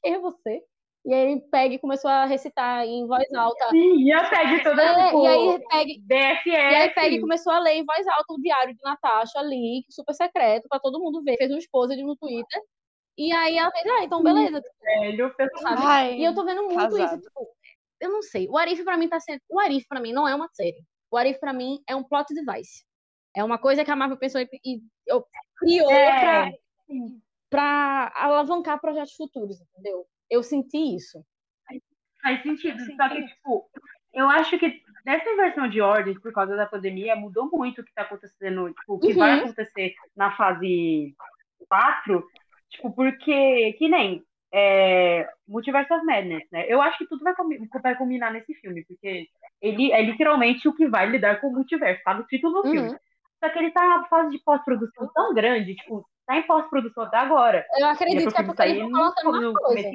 quem é você? E aí Peg começou a recitar em voz alta. Sim, e a Peg toda é, tipo, e aí Peg, BFF. E aí Peg começou a ler em voz alta o diário de Natasha ali, super secreto, pra todo mundo ver. Fez um esposa no Twitter. E aí ela fez, ah, então beleza. Velho, sabe? Ai, e eu tô vendo muito casado. isso, tipo, eu não sei. O Arif pra mim tá sendo. O Arif pra mim não é uma série. O Arif pra mim é um plot device. É uma coisa que a Marvel pensou e, e criou é. pra, pra alavancar projetos futuros, entendeu? Eu senti isso. Faz sentido. Só que, tipo, eu acho que nessa versão de ordem, por causa da pandemia, mudou muito o que tá acontecendo, tipo, o que uhum. vai acontecer na fase 4 Tipo, porque, que nem é, Multiverse of Madness, né? Eu acho que tudo vai, vai combinar nesse filme, porque ele é literalmente o que vai lidar com o multiverso, tá no título do uhum. filme. Só que ele tá numa fase de pós-produção tão grande, tipo, tá em pós-produção até agora. Eu acredito que é porque ele colocando coisa.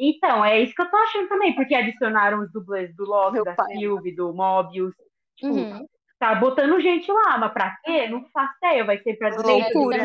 Então, é isso que eu tô achando também, porque adicionaram os dublês do Loki, da Sylvie, do Mobius. Tipo, uhum. Tá botando gente lá, mas pra quê? Não faço ideia. Vai ser pra Loucura.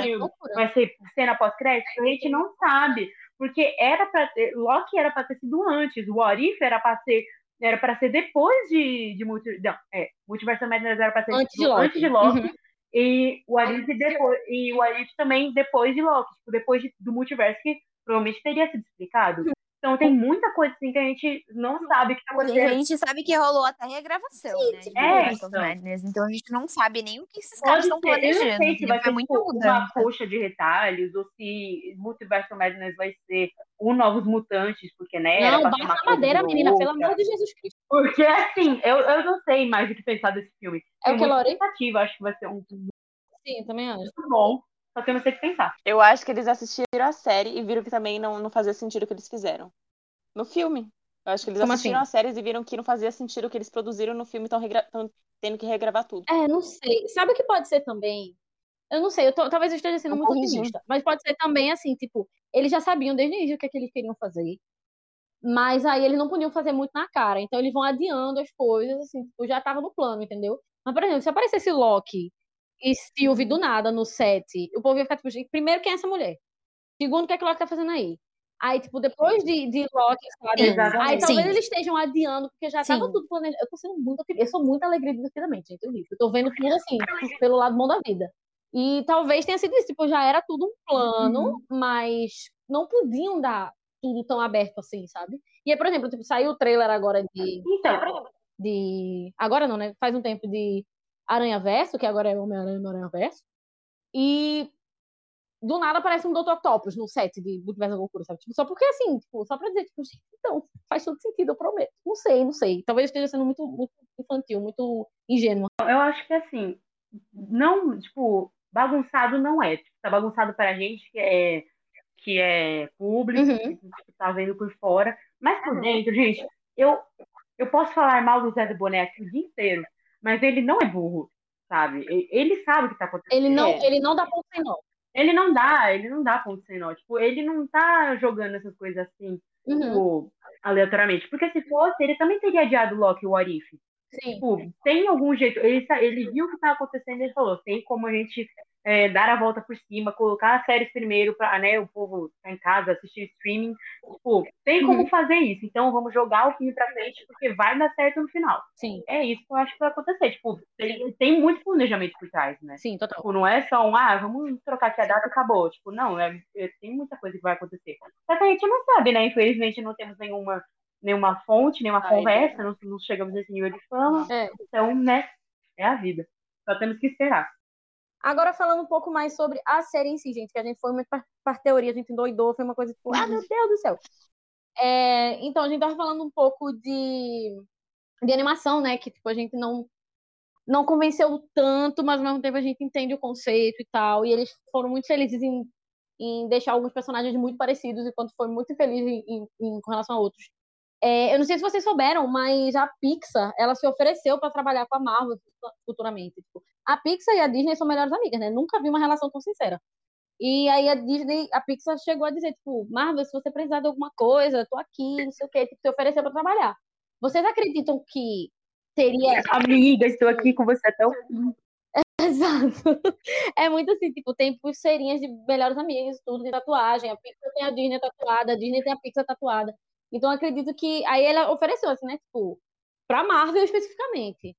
vai ser cena pós-crédito? A gente não sabe. Porque era pra ter. Loki era pra ter sido antes. O What era pra ser. Era pra ser depois de, de multi, não, é, Multiverso Madness era pra ser Antes de Loki. antes de Loki. Uhum. E o Arif depois. E o Arif também depois de Loki, tipo, depois de- do multiverso, que provavelmente teria sido explicado. Então tem muita coisa assim que a gente não sabe o que tá E a acontecendo. gente sabe que rolou até regravação, né? De é, Multiverse então. Madness. Então a gente não sabe nem o que esses caras Pode estão ser, eu não planejando. sei se vai ser É muita tipo, uma coxa de retalhos, ou se Multiverso Madness vai ser um Novos Mutantes, porque, né, Não, uma a madeira, menina, pelo amor de Jesus Cristo. Porque, assim, eu, eu não sei mais o que pensar desse filme. É o que, Lori? acho que vai ser um filme Sim, eu também acho. muito bom, só que eu não sei o que pensar. Eu acho que eles assistiram a série e viram que também não, não fazia sentido o que eles fizeram. No filme. Eu acho que eles Como assistiram assim? as séries e viram que não fazia sentido o que eles produziram no filme, estão tendo que regravar tudo. É, não sei. Sabe o que pode ser também? Eu não sei, eu tô- talvez eu esteja sendo Um muito corrigir. otimista. Mas pode ser também assim, tipo, eles já sabiam desde o início o que, é que eles queriam fazer. Mas aí eles não podiam fazer muito na cara. Então eles vão adiando as coisas, assim, tipo, já tava no plano, entendeu? Mas, por exemplo, se aparecesse Loki e Sylvie do nada no set, o povo ia ficar, tipo, primeiro, quem é essa mulher? Segundo, o que é que Loki tá fazendo aí? Aí, tipo, depois de, de Loki, sabe? Sim. Aí talvez Sim. eles estejam adiando, porque já Sim. tava tudo planejado. Eu tô sendo muito, eu sou muito alegre divertidamente, gente. Eu. Eu tô vendo tudo assim, pelo lado bom da vida. E talvez tenha sido isso, tipo, já era tudo um plano, mas não podiam dar tudo tão aberto assim, sabe? E aí, por exemplo, tipo, saiu o trailer agora de, Então, de. Agora não, né? Faz um tempo de Aranha Verso, que agora é Homem-Aranha no Aranha Verso. E do nada aparece um Dr. Octopus no set de Multiverso da Loucura, sabe? Tipo, só porque assim, tipo, só pra dizer, tipo, então, faz todo sentido, eu prometo. Não sei, não sei. Talvez esteja sendo muito, muito infantil, muito ingênua. eu acho que assim, não, tipo, bagunçado não é. Tipo, tá bagunçado pra gente que é, que é público, Uhum. que tipo, tá vendo por fora. Mas por dentro, gente, eu, eu posso falar mal do Zé do Boné aqui o dia inteiro, mas ele não é burro, sabe? Ele sabe o que tá acontecendo. Ele não, É. ele não dá ponto sem nó. Ele não dá, ele não dá ponto sem nó. Tipo, ele não tá jogando essas coisas assim, Uhum. tipo, aleatoriamente. Porque se fosse, ele também teria adiado o Loki e o What If. Sim. Tipo, tem algum jeito. Ele, ele viu o que estava acontecendo e ele falou: tem como a gente é, dar a volta por cima, colocar as séries primeiro para né, o povo ficar em casa, assistir streaming. Tipo, tem como Uhum. fazer isso. Então vamos jogar o filme pra frente, porque vai dar certo no final. Sim, É isso que eu acho que vai acontecer. Tipo, tem, tem muito planejamento por trás, né? sim, total. Tipo, não é só um, ah, vamos trocar aqui a data e acabou. Tipo, não, é, é- tem muita coisa que vai acontecer. Só que a gente não sabe, né? Infelizmente não temos nenhuma, nenhuma fonte, nenhuma Ai, conversa, não, não chegamos nesse nível de fama. É. Então, né, é a vida. Só temos que esperar. Agora falando um pouco mais sobre a série em si, gente, que a gente foi muito para teoria, a gente endoidou, foi uma coisa tipo, ah, meu Deus do céu. É, então, a gente tava falando um pouco de, de animação, né, que tipo, a gente não não convenceu tanto, mas ao mesmo tempo a gente entende o conceito e tal, e eles foram muito felizes em, em deixar alguns personagens muito parecidos, enquanto foi muito infeliz em, em- em- com relação a outros. É, eu não sei se vocês souberam, mas a Pixar, ela se ofereceu para trabalhar com a Marvel futuramente. Tipo, a Pixar e a Disney são melhores amigas, né? Nunca vi uma relação tão sincera. E aí a Disney, a Pixar chegou a dizer, tipo, Marvel, se você precisar de alguma coisa, tô aqui, não sei o quê, tipo, se ofereceu para trabalhar. Vocês acreditam que teria Amiga, estou aqui com você até o fim. Exato. É muito assim, tipo, tem pulseirinhas de melhores amigas, tudo de tatuagem. A Pixar tem a Disney tatuada, a Disney tem a Pixar tatuada. Então, eu acredito que. Aí ela ofereceu, assim, né? Tipo, pra Marvel especificamente.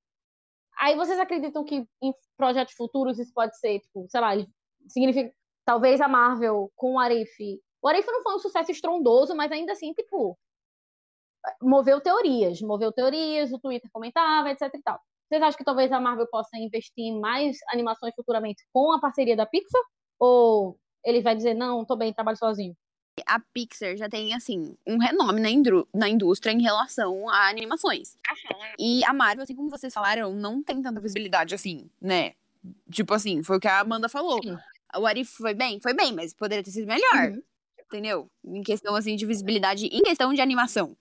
Aí vocês acreditam que em projetos futuros isso pode ser, tipo, sei lá, significa. Talvez a Marvel com o Arif. O Arif não foi um sucesso estrondoso, mas ainda assim, tipo. Moveu teorias. Moveu teorias, o Twitter comentava, etc e tal. Vocês acham que talvez a Marvel possa investir em mais animações futuramente com a parceria da Pixar? Ou ele vai dizer, não, tô bem, trabalho sozinho? A Pixar já tem, assim, um renome na, indru- na indústria em relação a animações. E a Marvel, assim como vocês falaram, não tem tanta visibilidade assim, né? Tipo assim, foi o que a Amanda falou. Sim. O Arif foi bem? Foi bem, mas poderia ter sido melhor. Uhum. Entendeu? Em questão, assim, de visibilidade, em questão de animação.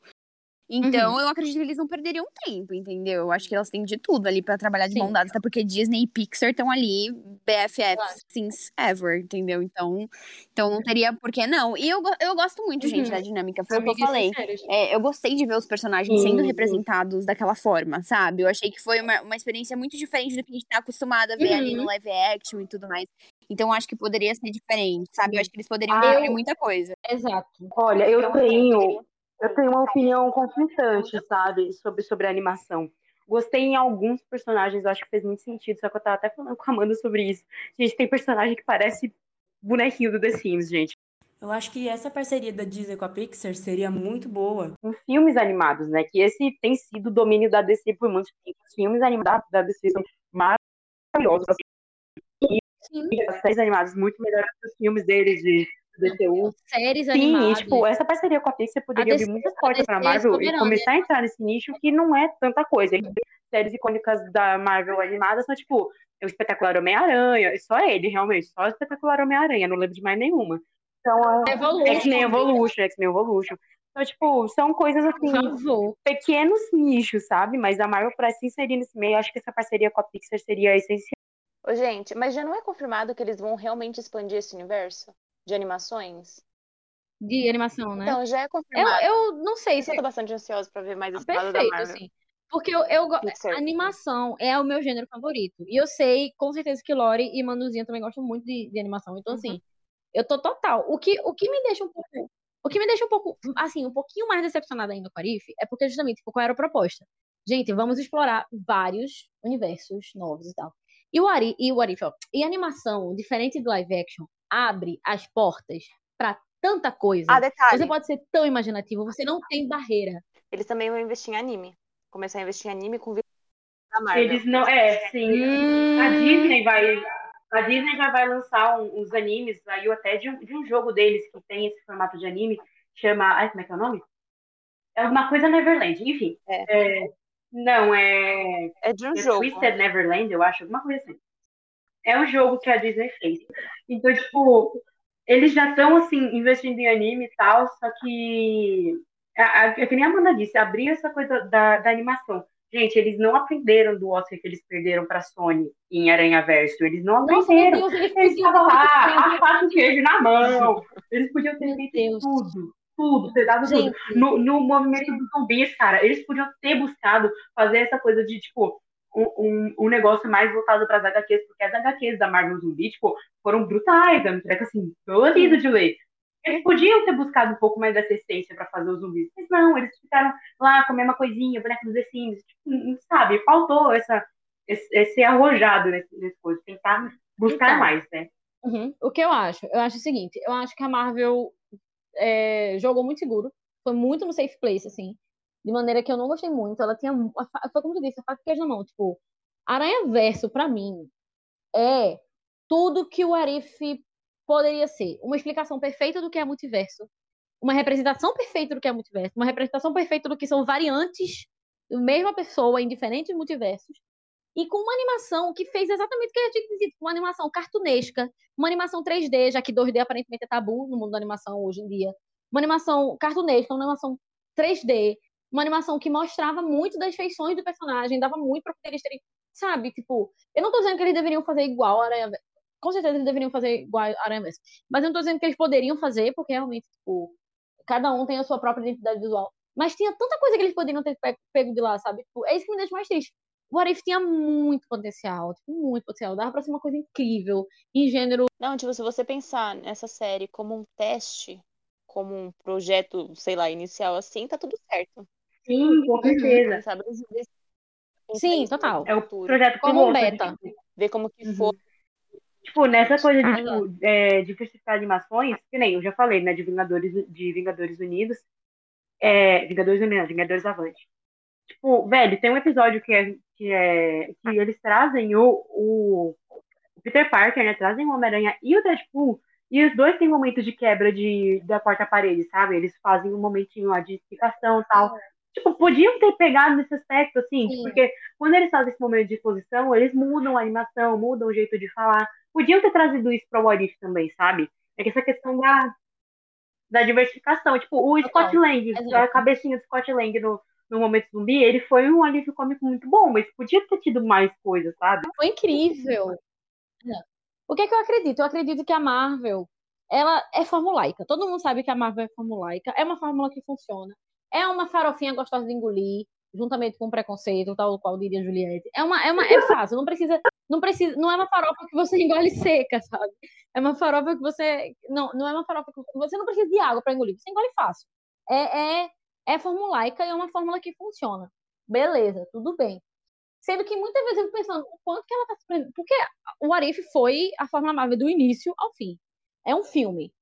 Então, uhum. eu acredito que eles não perderiam tempo, entendeu? Eu acho que elas têm de tudo ali para trabalhar de Sim. mão dada, até porque Disney e Pixar estão ali BFF claro. since ever, entendeu? Então, então não teria por que não. E eu, eu gosto muito, gente, da uhum. dinâmica. Foi o que eu falei. É, eu gostei de ver os personagens sendo representados daquela forma, sabe? Eu achei que foi uma, uma experiência muito diferente do que a gente tá acostumado a ver uhum. ali no uhum. live action e tudo mais. Então, acho que poderia ser diferente, sabe? Eu acho que eles poderiam ah, muita coisa. Exato. Olha, eu tenho eu tenho uma opinião conflitante, sabe, sobre, sobre a animação. Gostei em alguns personagens, eu acho que fez muito sentido, só que eu tava até falando com a Amanda sobre isso. Gente, tem personagem que parece bonequinho do The Sims, gente. Eu acho que essa parceria da Disney com a Pixar seria muito boa. Em filmes animados, né? Que esse tem sido o domínio da DC por muito tempo. Os filmes animados da DC são maravilhosos. Assim. E as séries animadas muito melhores que os filmes deles de DTU. Séries Sim, animadas. tipo, essa parceria com a Pixar poderia abrir muitas portas pra Marvel e começar a entrar nesse nicho que não é tanta coisa. Séries icônicas da Marvel animadas são, tipo, o Espetacular Homem-Aranha, só ele, realmente, só o Espetacular Homem-Aranha, não lembro de mais nenhuma. Então, X-Men Evolution, X-Men Evolution. Então, tipo, são coisas assim, pequenos nichos, sabe? Mas a Marvel, pra se inserir nesse meio, acho que essa parceria com a Pixar seria essencial. Ô, gente, mas já não é confirmado que eles vão realmente expandir esse universo? De animações? De animação, né? Então, já é confirmado. Eu, eu não sei se. Eu tô bastante ansiosa pra ver mais esse ah, lado da Marvel. Assim. Porque eu, eu animação é o meu gênero favorito. E eu sei, com certeza, que Lori e Manuzinha também gostam muito de, de animação. Então, assim, uhum. assim, eu tô total. O que, o que me deixa um pouco. O que me deixa um pouco, assim, um pouquinho mais decepcionada ainda com a Arif é porque justamente tipo, qual era a proposta? Gente, vamos explorar vários universos novos e tal. E o Arif, e o Arif, ó, e animação, diferente do live action, abre as portas para tanta coisa. Ah, detalhe. Você pode ser tão imaginativo, você não tem barreira. Eles também vão investir em anime. Começar a investir em anime com da Marvel. Eles não, é, sim. Hum... A Disney vai a Disney já vai lançar um, uns animes, saiu até de um, de um jogo deles que tem esse formato de anime, chama. Ai, como é que é o nome? É uma coisa Neverland, enfim. É. É, não, é. É de um é jogo. Twisted Neverland, eu acho, alguma coisa assim é o jogo que a Disney fez. Então, tipo, eles já estão, assim, investindo em anime e tal, só que, é que nem a Amanda disse, abrir essa coisa da, da animação. Gente, eles não aprenderam do Oscar que eles perderam pra Sony em Aranha Verso. Eles não aprenderam. Nossa, Deus, eles estavam lá, a faca queijo na mão. Eles podiam ter feito tudo. Tudo, ter dado tudo. No, no movimento dos zumbis, cara, eles podiam ter buscado fazer essa coisa de, tipo, um, um, negócio mais voltado para as HQs, porque as HQs da Marvel Zumbi, tipo, foram brutais, é um treco assim, dolorido de ler. Eles podiam ter buscado um pouco mais dessa essência para fazer os zumbis, mas não, eles ficaram lá com a mesma coisinha, boneco dos Sims, tipo, sabe, faltou essa, esse, esse arrojado nesse, nesse coisa, tentar buscar então, mais, né? Uhum. O que eu acho? Eu acho o seguinte, eu acho que a Marvel é, jogou muito seguro, foi muito no safe place, assim, de maneira que eu não gostei muito. Ela tinha. Foi como tu disse, a faca queijo na mão. Tipo, Aranha Verso, pra mim, é tudo que o Arif poderia ser. Uma explicação perfeita do que é multiverso. Uma representação perfeita do que é multiverso. Uma representação perfeita do que são variantes da mesma pessoa em diferentes multiversos. E com uma animação que fez exatamente o que a gente tipo, uma animação cartunesca, uma animação 3D, já que 2D aparentemente é tabu no mundo da animação hoje em dia. Uma animação cartunesca, uma animação 3D, uma animação que mostrava muito das feições do personagem, dava muito pra eles terem, sabe? Tipo, eu não tô dizendo que eles deveriam fazer igual a Aranha Com certeza eles deveriam fazer igual a Aranha. Mas eu não tô dizendo que eles poderiam fazer, porque realmente, tipo, cada um tem a sua própria identidade visual. Mas tinha tanta coisa que eles poderiam ter pego de lá, sabe? Tipo, é isso que me deixa mais triste. O Arif tinha muito potencial, tipo, muito potencial. Dava pra ser uma coisa incrível, em gênero. Não, tipo, se você pensar nessa série como um teste, como um projeto, sei lá, inicial assim, tá tudo certo. Sim, com certeza. Sabe? Sim, total. É o projeto como um beta. Ver como que uhum. for. Tipo, nessa coisa de tipo, é, diversificar animações, que nem eu já falei, né, de Vingadores, de Vingadores Unidos, é, Vingadores Unidos, Vingadores Avante. Tipo, velho, tem um episódio que é que, é, que eles trazem o, o, Peter Parker, né, trazem o Homem-Aranha e o Deadpool, e os dois têm momentos de quebra de, da quarta-parede, sabe? Eles fazem um momentinho lá de explicação e tal. Tipo, podiam ter pegado nesse aspecto, assim, Sim. porque quando eles fazem esse momento de exposição, eles mudam a animação, mudam o jeito de falar. Podiam ter trazido isso para o Arif também, sabe? É que essa questão da, da diversificação. Tipo, o Scott Lang, exato. a cabecinha do Scott Lang no, no momento zumbi, ele foi um alívio cômico muito bom, mas podia ter tido mais coisas, sabe? Foi incrível. O que é que eu acredito? Eu acredito que a Marvel, ela é formulaica. Todo mundo sabe que a Marvel é formulaica. É uma fórmula que funciona. É uma farofinha gostosa de engolir, juntamente com preconceito, tal qual diria Juliette. É uma, é uma, é fácil. Não precisa, não precisa, não é uma farofa que você engole seca, sabe? É uma farofa que você, não, não é uma farofa que você não precisa de água para engolir. Você engole fácil. É, é, é formulaica e é uma fórmula que funciona. Beleza, tudo bem. Sendo que muitas vezes eu fico pensando o quanto que ela tá se prendendo. Porque o Arif foi a Fórmula Marvel do início ao fim. É um filme.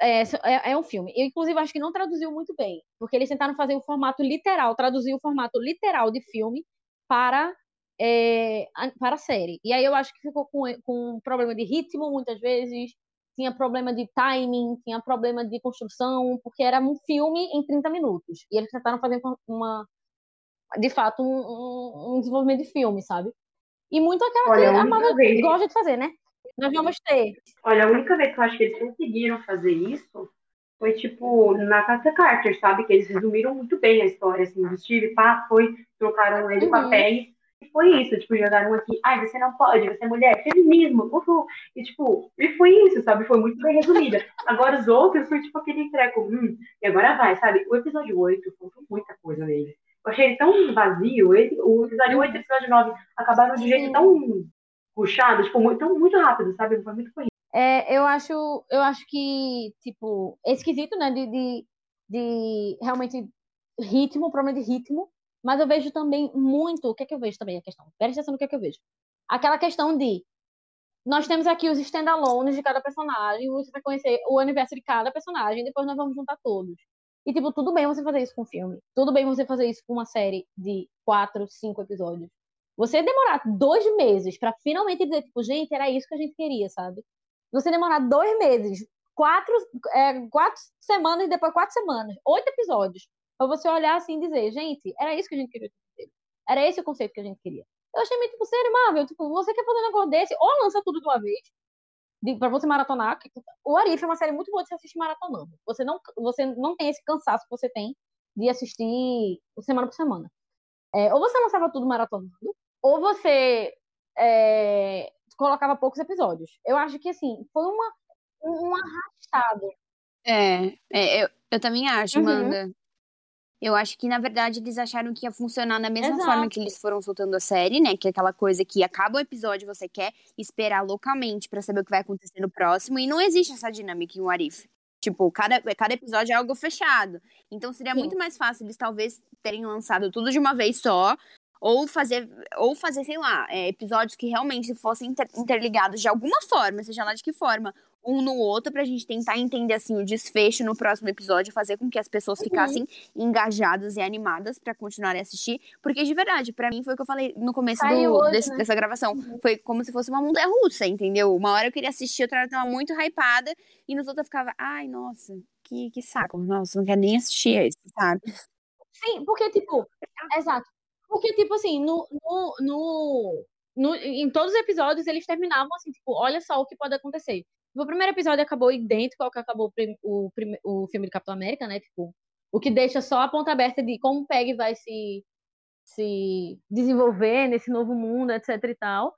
É, é, é, um filme. Eu, inclusive, acho que não traduziu muito bem. Porque eles tentaram fazer o formato literal, traduzir o formato literal de filme para, é, para a série. E aí eu acho que ficou com, com um problema de ritmo, muitas vezes. Tinha problema de timing, tinha problema de construção, porque era um filme em 30 minutos. E eles tentaram fazer uma, de fato, um, um, desenvolvimento de filme, sabe? E muito aquela Olha, que a, Marvel gosta de fazer, né? Nós vamos ter. Olha, a única vez que eu acho que eles conseguiram fazer isso foi, tipo, na Casa Carter, sabe? Que eles resumiram muito bem a história, assim, o Steve, pá, foi, trocaram ele uhum. papéis, e foi isso, tipo, jogaram aqui, ai, você não pode, você é mulher, feminismo, uhul. E, tipo, e foi isso, sabe? Foi muito bem resumida. Agora os outros foi, tipo, aquele treco, hum, e agora vai, sabe? O episódio 8 faltou muita coisa nele. Eu achei ele tão vazio. Ele, o episódio 8 e o episódio 9 acabaram de jeito tão puxado, tipo, muito, muito rápido, sabe? Foi muito corrido. É, eu acho, eu acho que, tipo, é esquisito, né, de, de, de realmente ritmo, problema de ritmo, mas eu vejo também muito, o que é que eu vejo também, a questão, presta atenção no que é que eu vejo. Aquela questão de, nós temos aqui os standalones de cada personagem, você vai conhecer o universo de cada personagem, depois nós vamos juntar todos. E, tipo, tudo bem você fazer isso com um filme. Tudo bem você fazer isso com uma série de quatro, cinco episódios. Você demorar dois meses para finalmente dizer, tipo, gente, era isso que a gente queria, sabe? Você demorar dois meses, quatro, é, quatro semanas e depois quatro semanas, oito episódios, pra você olhar assim e dizer, gente, era isso que a gente queria. Era esse o conceito que a gente queria. Eu achei meio, tipo, sério, Marvel, tipo, você quer fazer um negócio desse, ou lança tudo de uma vez, para você maratonar. O Arif é uma série muito boa de se assistir maratonando. Você não, você não tem esse cansaço que você tem de assistir semana por semana. É, ou você lançava tudo maratonando, ou você é, colocava poucos episódios. Eu acho que, assim, foi uma, um arrastado. É, é eu, eu também acho, uhum. Manda. Eu acho que, na verdade, eles acharam que ia funcionar da mesma Exato. forma que eles foram soltando a série, né? Que é aquela coisa que acaba o episódio, você quer esperar localmente para saber o que vai acontecer no próximo. E não existe essa dinâmica em Warif. Tipo, cada, cada episódio é algo fechado. Então seria Sim. muito mais fácil eles talvez terem lançado tudo de uma vez só, ou fazer, ou fazer sei lá, é, episódios que realmente fossem inter, interligados de alguma forma, seja lá de que forma, um no outro pra gente tentar entender assim o desfecho no próximo episódio, fazer com que as pessoas uhum. ficassem engajadas e animadas para continuarem a assistir, porque de verdade, para mim foi o que eu falei no começo do, hoje, desse, né? dessa gravação, uhum. foi como se fosse uma montanha russa, entendeu? Uma hora eu queria assistir, outra hora eu tava muito hypada e nos outros eu ficava, ai, nossa, que, que saco, nossa, não quero nem assistir esse, sabe? Sim, porque tipo, exato. Porque tipo assim, no, no, no no, em todos os episódios eles terminavam assim, tipo, olha só o que pode acontecer. O primeiro episódio acabou idêntico ao que acabou o, o, o filme de Capitão América, né? Tipo, o que deixa só a ponta aberta de como o Peg vai se, se desenvolver nesse novo mundo, etc e tal.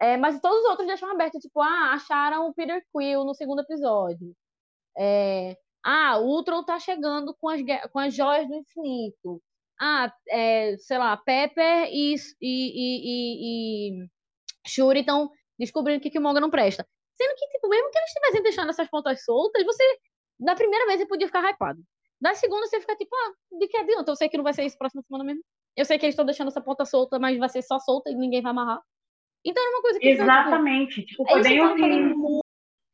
É, mas todos os outros deixam aberto, tipo, ah, acharam o Peter Quill no segundo episódio. É, ah, o Ultron tá chegando com as, com as joias do infinito. Ah, é, sei lá, Pepper e, e, e, e, e Shuri estão descobrindo que Killmonger não presta. Sendo que, tipo, mesmo que eles estivessem deixando essas pontas soltas, você, na primeira vez, você podia ficar hypado. Na segunda, você fica tipo, ah, de que adianta? Eu sei que não vai ser isso próxima semana mesmo. Eu sei que eles estão deixando essa ponta solta, mas vai ser só solta e ninguém vai amarrar. Então era uma coisa que. Exatamente. Tipo, foi, bem o que,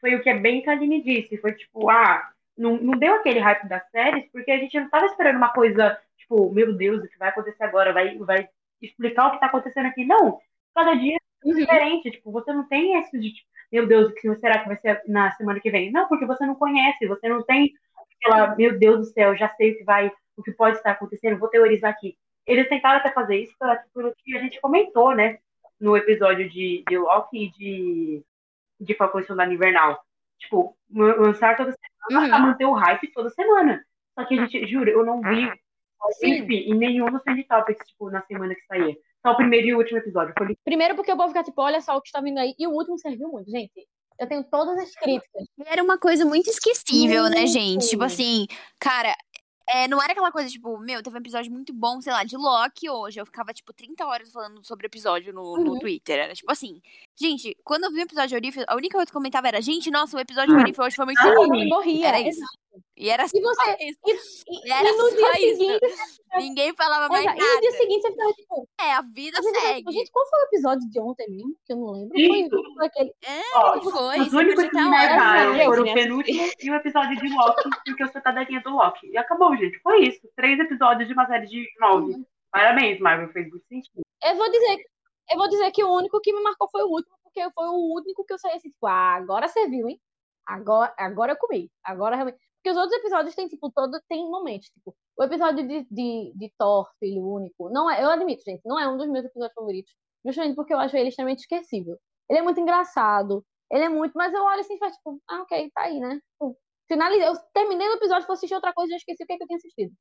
foi o que a bem Kaline disse. Foi tipo, ah, não, não deu aquele hype das séries, porque a gente não estava esperando uma coisa, tipo, meu Deus, o que vai acontecer agora? Vai, vai explicar o que está acontecendo aqui. Não. Cada dia é uhum. diferente. Tipo, você não tem esse de, tipo, meu Deus, o que será que vai ser na semana que vem? Não, porque você não conhece, você não tem aquela, meu Deus do céu, já sei o que vai, o que pode estar acontecendo, vou teorizar aqui. Eles tentaram até fazer isso pelo que a gente comentou, né, no episódio de, de Loki e de, de Falcão e Soldado Invernal. Tipo, lançar toda semana uhum. pra manter o hype toda semana. Só que a gente, juro, eu não vi enfim, em nenhum dos Topics, tipo, na semana que saía. Só o primeiro e o último episódio. Foi... Primeiro porque eu vou ficar tipo, olha só o que está vindo aí. E o último serviu muito, gente. Eu tenho todas as críticas. Era uma coisa muito esquecível, muito. né, gente? Tipo assim, cara, é, não era aquela coisa, tipo, meu, teve um episódio muito bom, sei lá, de Loki hoje. Eu ficava, tipo, 30 horas falando sobre o episódio no, uhum. no Twitter. Era tipo assim. Gente, quando eu vi o episódio de Orif, a única coisa que eu comentava era, gente, nossa, o episódio de Orif hoje foi muito ah, bom. E morria. Era isso. E era só e você, isso. E, e, era e no dia seguinte. Ninguém falava mais nada. E no dia seguinte você ficava tipo. É, a vida a segue. Tipo, gente, qual foi o episódio de ontem mesmo? Que eu não lembro. Foi, foi aquele. É, Ó, foi. Os únicos que me marcaram foram o penúltimo e o episódio de Loki, porque eu sou cadelinha do Loki. E acabou, gente. Foi isso. Três episódios de uma série de nove. Uhum. Parabéns, Marvel. Fez muito sentido. Eu vou dizer. Eu vou dizer que o único que me marcou foi o último, porque foi o único que eu saí assim, tipo, ah, agora você viu, hein? Agora, agora eu comi. Agora realmente. Porque os outros episódios tem, tipo, todo. Tem momentos. Tipo, o episódio de, de, de Thor, Filho Único, não é. Eu admito, gente, não é um dos meus episódios favoritos. Justamente porque eu acho ele extremamente esquecível. Ele é muito engraçado. Ele é muito. Mas eu olho assim e faço, tipo, ah, ok, tá aí, né? Finalizei. Eu terminei o episódio, fui assistir outra coisa e já esqueci o que, é que eu tinha assistido.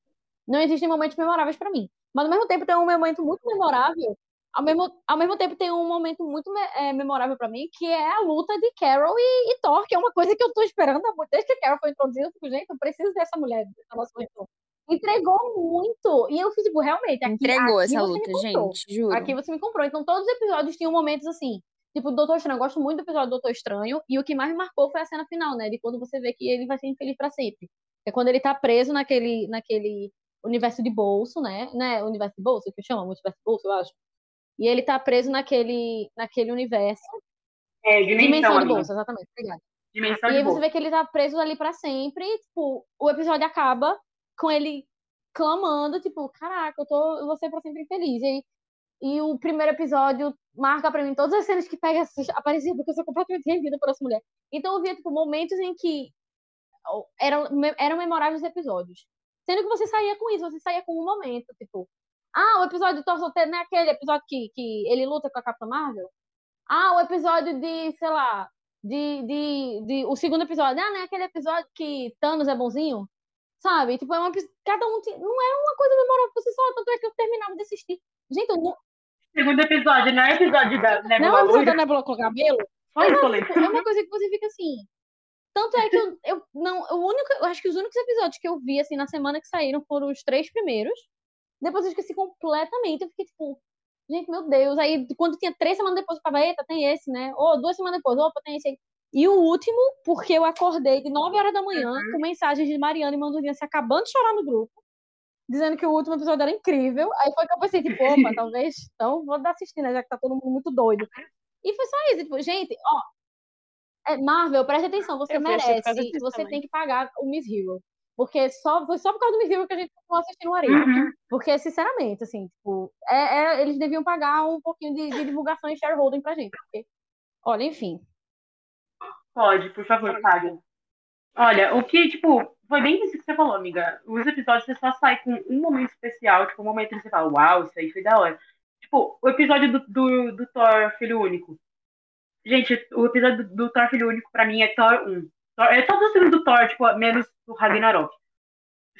Não existem momentos memoráveis para mim. Mas ao mesmo tempo tem um momento muito memorável ao mesmo, ao mesmo tempo tem um momento muito é, memorável para mim, que é a luta de Carol e, e, Thor, que é uma coisa que eu tô esperando há muito. Desde que a Carol foi introduzida, eu fico, gente, eu preciso dessa mulher, dessa nossa Entregou muito. E eu fiz, tipo, realmente. Aqui, Entregou aqui essa luta, gente, juro. Aqui você me comprou. Então, todos os episódios tinham momentos assim. Tipo, do Doutor Estranho, eu gosto muito do episódio do Doutor Estranho. E o que mais me marcou foi a cena final, né? De quando você vê que ele vai ser infeliz para sempre. É quando ele tá preso naquele, naquele universo de bolso, né? Né? Universo de bolso, que chama? Universo de bolso, eu acho. E ele tá preso naquele, naquele universo. É, dimensão, dimensão de bolsa, exatamente. Obrigada. Dimensão e aí você vê que ele tá preso ali para sempre. E, tipo, o episódio acaba com ele clamando, tipo, caraca, eu, tô, eu vou ser pra sempre infeliz. E, e o primeiro episódio marca pra mim todas as cenas que pega apareciam, porque eu sou completamente rendida por essa mulher. Então eu via, tipo, momentos em que eram, eram memoráveis episódios. Sendo que você saía com isso, você saía com um momento, tipo, ah, o episódio do Thor solteiro não é aquele episódio que, que ele luta com a Capitã Marvel? Ah, o episódio de, sei lá, de, de, de o segundo episódio. Ah, não é aquele episódio que Thanos é bonzinho? Sabe? Tipo, é uma, cada um. Não é uma coisa memorável por si só, tanto é que eu terminava de assistir. Gente, eu não. Segundo episódio, não é episódio da Nebula Não é episódio da Nebula com cabelo? Só isso, é uma coisa que você fica assim. Tanto é que eu, eu não, o único, eu acho que os únicos episódios que eu vi assim na semana que saíram foram os três primeiros. Depois eu esqueci completamente. Eu fiquei tipo, gente, meu Deus. Aí quando tinha três semanas depois, eu falava, eita, tem esse, né? Ou duas semanas depois, opa, tem esse aí. E o último, porque eu acordei de 9 horas da manhã uhum. com mensagens de Mariana e Mandurinha se acabando de chorar no grupo, dizendo que o último episódio era incrível. Aí foi que eu pensei, tipo, opa, talvez, então vou dar assistir, né? Já que tá todo mundo muito doido. E foi só isso, tipo, gente, ó. É, Marvel, preste atenção, você merece. Você também. tem que pagar o Miss Hero. Porque só, foi só por causa do Miss que a gente continuou assistindo o Arena. Uhum. Porque, sinceramente, assim, tipo, é, é, eles deviam pagar um pouquinho de, de divulgação e shareholding pra gente. Porque, olha, enfim. Pode, por favor, pague. Olha, o que, tipo, foi bem isso que você falou, amiga. Os episódios você só sai com um momento especial, tipo, um momento que você fala, uau, isso aí foi da hora. Tipo, o episódio do, do, do Thor Filho Único. Gente, o episódio do, do Thor Filho Único, pra mim, é Thor 1. É todos os filmes do Thor, tipo, menos do Ragnarok.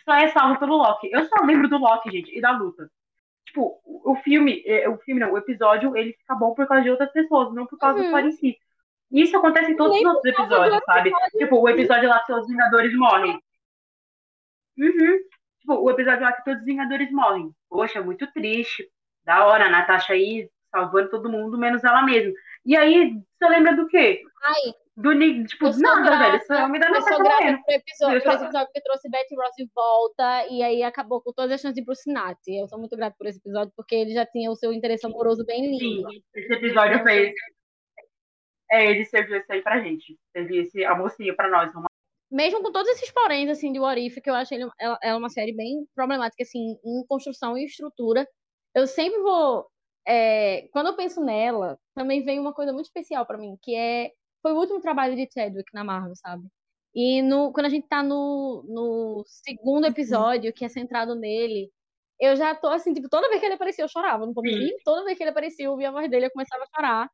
Só é salvo pelo Loki. Eu só lembro do Loki, gente, e da luta. Tipo, o filme, é, o filme não, o episódio, ele fica bom por causa de outras pessoas, não por causa uhum. do Thor em si. Isso acontece em todos os outros episódios, sabe? Tipo, o episódio lá que os Vingadores morrem. Uhum. Tipo, o episódio lá que todos os Vingadores morrem. Poxa, muito triste. Da hora, a Natasha aí salvando todo mundo, menos ela mesma. E aí, você lembra do quê? Ai, do tipo, eu nada, grata, velho. Esse homem da Eu sou grata pro episódio, por esse episódio que trouxe Betty Ross de volta e aí acabou com todas as chances de ir pro Sinati. Eu sou muito grata por esse episódio porque ele já tinha o seu interesse amoroso bem lindo. Sim, esse episódio fez. É, ele serviu isso aí pra gente. Serviu esse almocinho pra nós. Uma... Mesmo com todos esses poréns, assim, de Warif, que eu acho ele, ela, ela é uma série bem problemática, assim, em construção e estrutura. Eu sempre vou. É, quando eu penso nela, também vem uma coisa muito especial para mim, que é foi o último trabalho de Chadwick na Marvel, sabe? E no, quando a gente tá no, no segundo episódio, que é centrado nele, eu já tô assim, tipo, toda vez que ele aparecia, eu chorava, não vou mentir. Toda vez que ele aparecia, eu ouvia a voz dele, eu começava a chorar.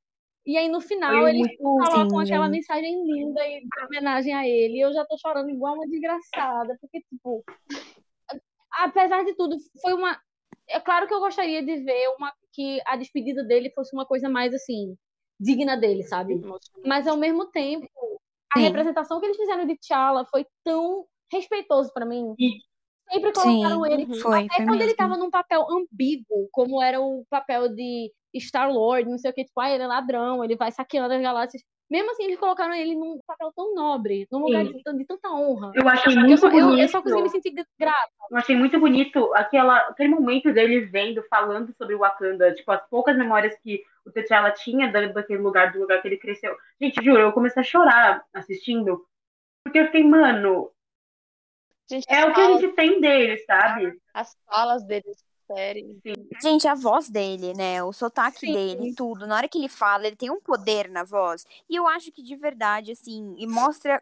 E aí no final eles colocam aquela mensagem linda em homenagem a ele. E eu já tô chorando igual uma desgraçada, porque, tipo, apesar de tudo, foi uma. É claro que eu gostaria de ver uma que a despedida dele fosse uma coisa mais assim, digna dele, sabe? Mas ao mesmo tempo, a Sim. representação que eles fizeram de T'Challa foi tão respeitoso para mim. Sempre colocaram Sim, ele. Foi, até foi quando mesmo. ele tava num papel ambíguo, como era o papel de Star Lord, não sei o que, tipo, ah, ele é ladrão, ele vai saqueando as galáxias. Mesmo assim, eles colocaram ele num papel tão nobre, num lugar de, de, tanta honra. Eu achei muito eu só, bonito. Eu, eu, só consegui me sentir grata. Eu achei muito bonito aquela, aquele momento dele vendo, falando sobre o Wakanda, tipo, as poucas memórias que o T'Challa tinha daquele lugar, do lugar que ele cresceu. Gente, juro, eu comecei a chorar assistindo, porque eu fiquei, mano, Gente, é o que a gente tem dele, sabe? As falas dele série. Gente, a voz dele, né? O sotaque Sim. dele, tudo. Na hora que ele fala, ele tem um poder na voz. E eu acho que de verdade, assim, e mostra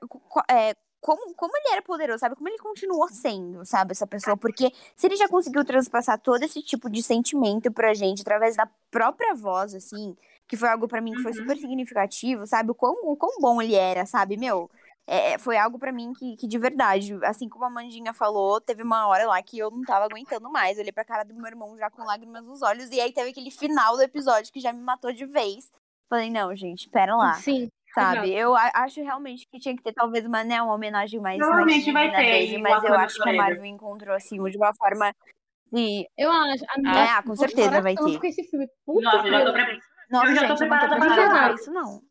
é, como, como ele era poderoso, sabe? Como ele continuou sendo, sabe? Essa pessoa. Porque se ele já conseguiu transpassar todo esse tipo de sentimento pra gente através da própria voz, assim, que foi algo para mim que foi uhum. super significativo, sabe? O quão, o quão bom ele era, sabe? Meu, é, é, foi algo para mim que, que de verdade, assim como a Mandinha falou, teve uma hora lá que eu não tava aguentando mais. Eu olhei pra cara do meu irmão já com lágrimas nos olhos, e aí teve aquele final do episódio que já me matou de vez. Falei, não, gente, pera lá. Sim. Sabe? Eu acho realmente que tinha que ter talvez uma, né, uma homenagem mais. Provavelmente vai ter. Dele, mas eu acho que a Marvel encontrou, assim, de uma forma. De... Eu acho. Ah, com certeza vai ter. Com esse filme. Puta Nossa, eu já tô preparada. Nossa, eu já tô preparada pra isso, não.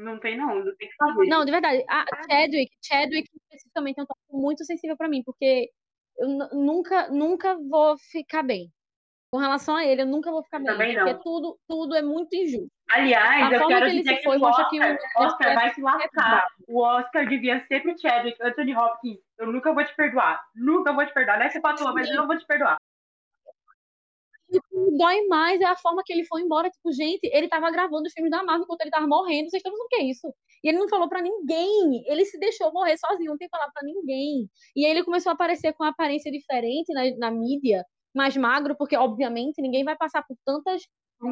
Não tem, não. Não tem que fazer. Não, de verdade. A Chadwick, Chadwick especificamente é um tópico muito sensível para mim, porque eu nunca, nunca vou ficar bem. Com relação a ele, eu nunca vou ficar bem. Também porque não. tudo, tudo é muito injusto. Aliás, a eu quero que dizer que, foi, o Oscar, que o Oscar vai se lascar. O Oscar devia ser pro Chadwick, Anthony Hopkins. Eu nunca vou te perdoar. Nunca vou te perdoar. Não é que patroa, mas eu não vou te perdoar que dói mais é a forma que ele foi embora. Tipo, gente, ele tava gravando os filmes da Marvel enquanto ele tava morrendo. Vocês estão pensando o que é isso? E ele não falou para ninguém. Ele se deixou morrer sozinho, não tem que falar pra ninguém. E aí ele começou a aparecer com uma aparência diferente na, na mídia, mais magro, porque, obviamente, ninguém vai passar por tantas.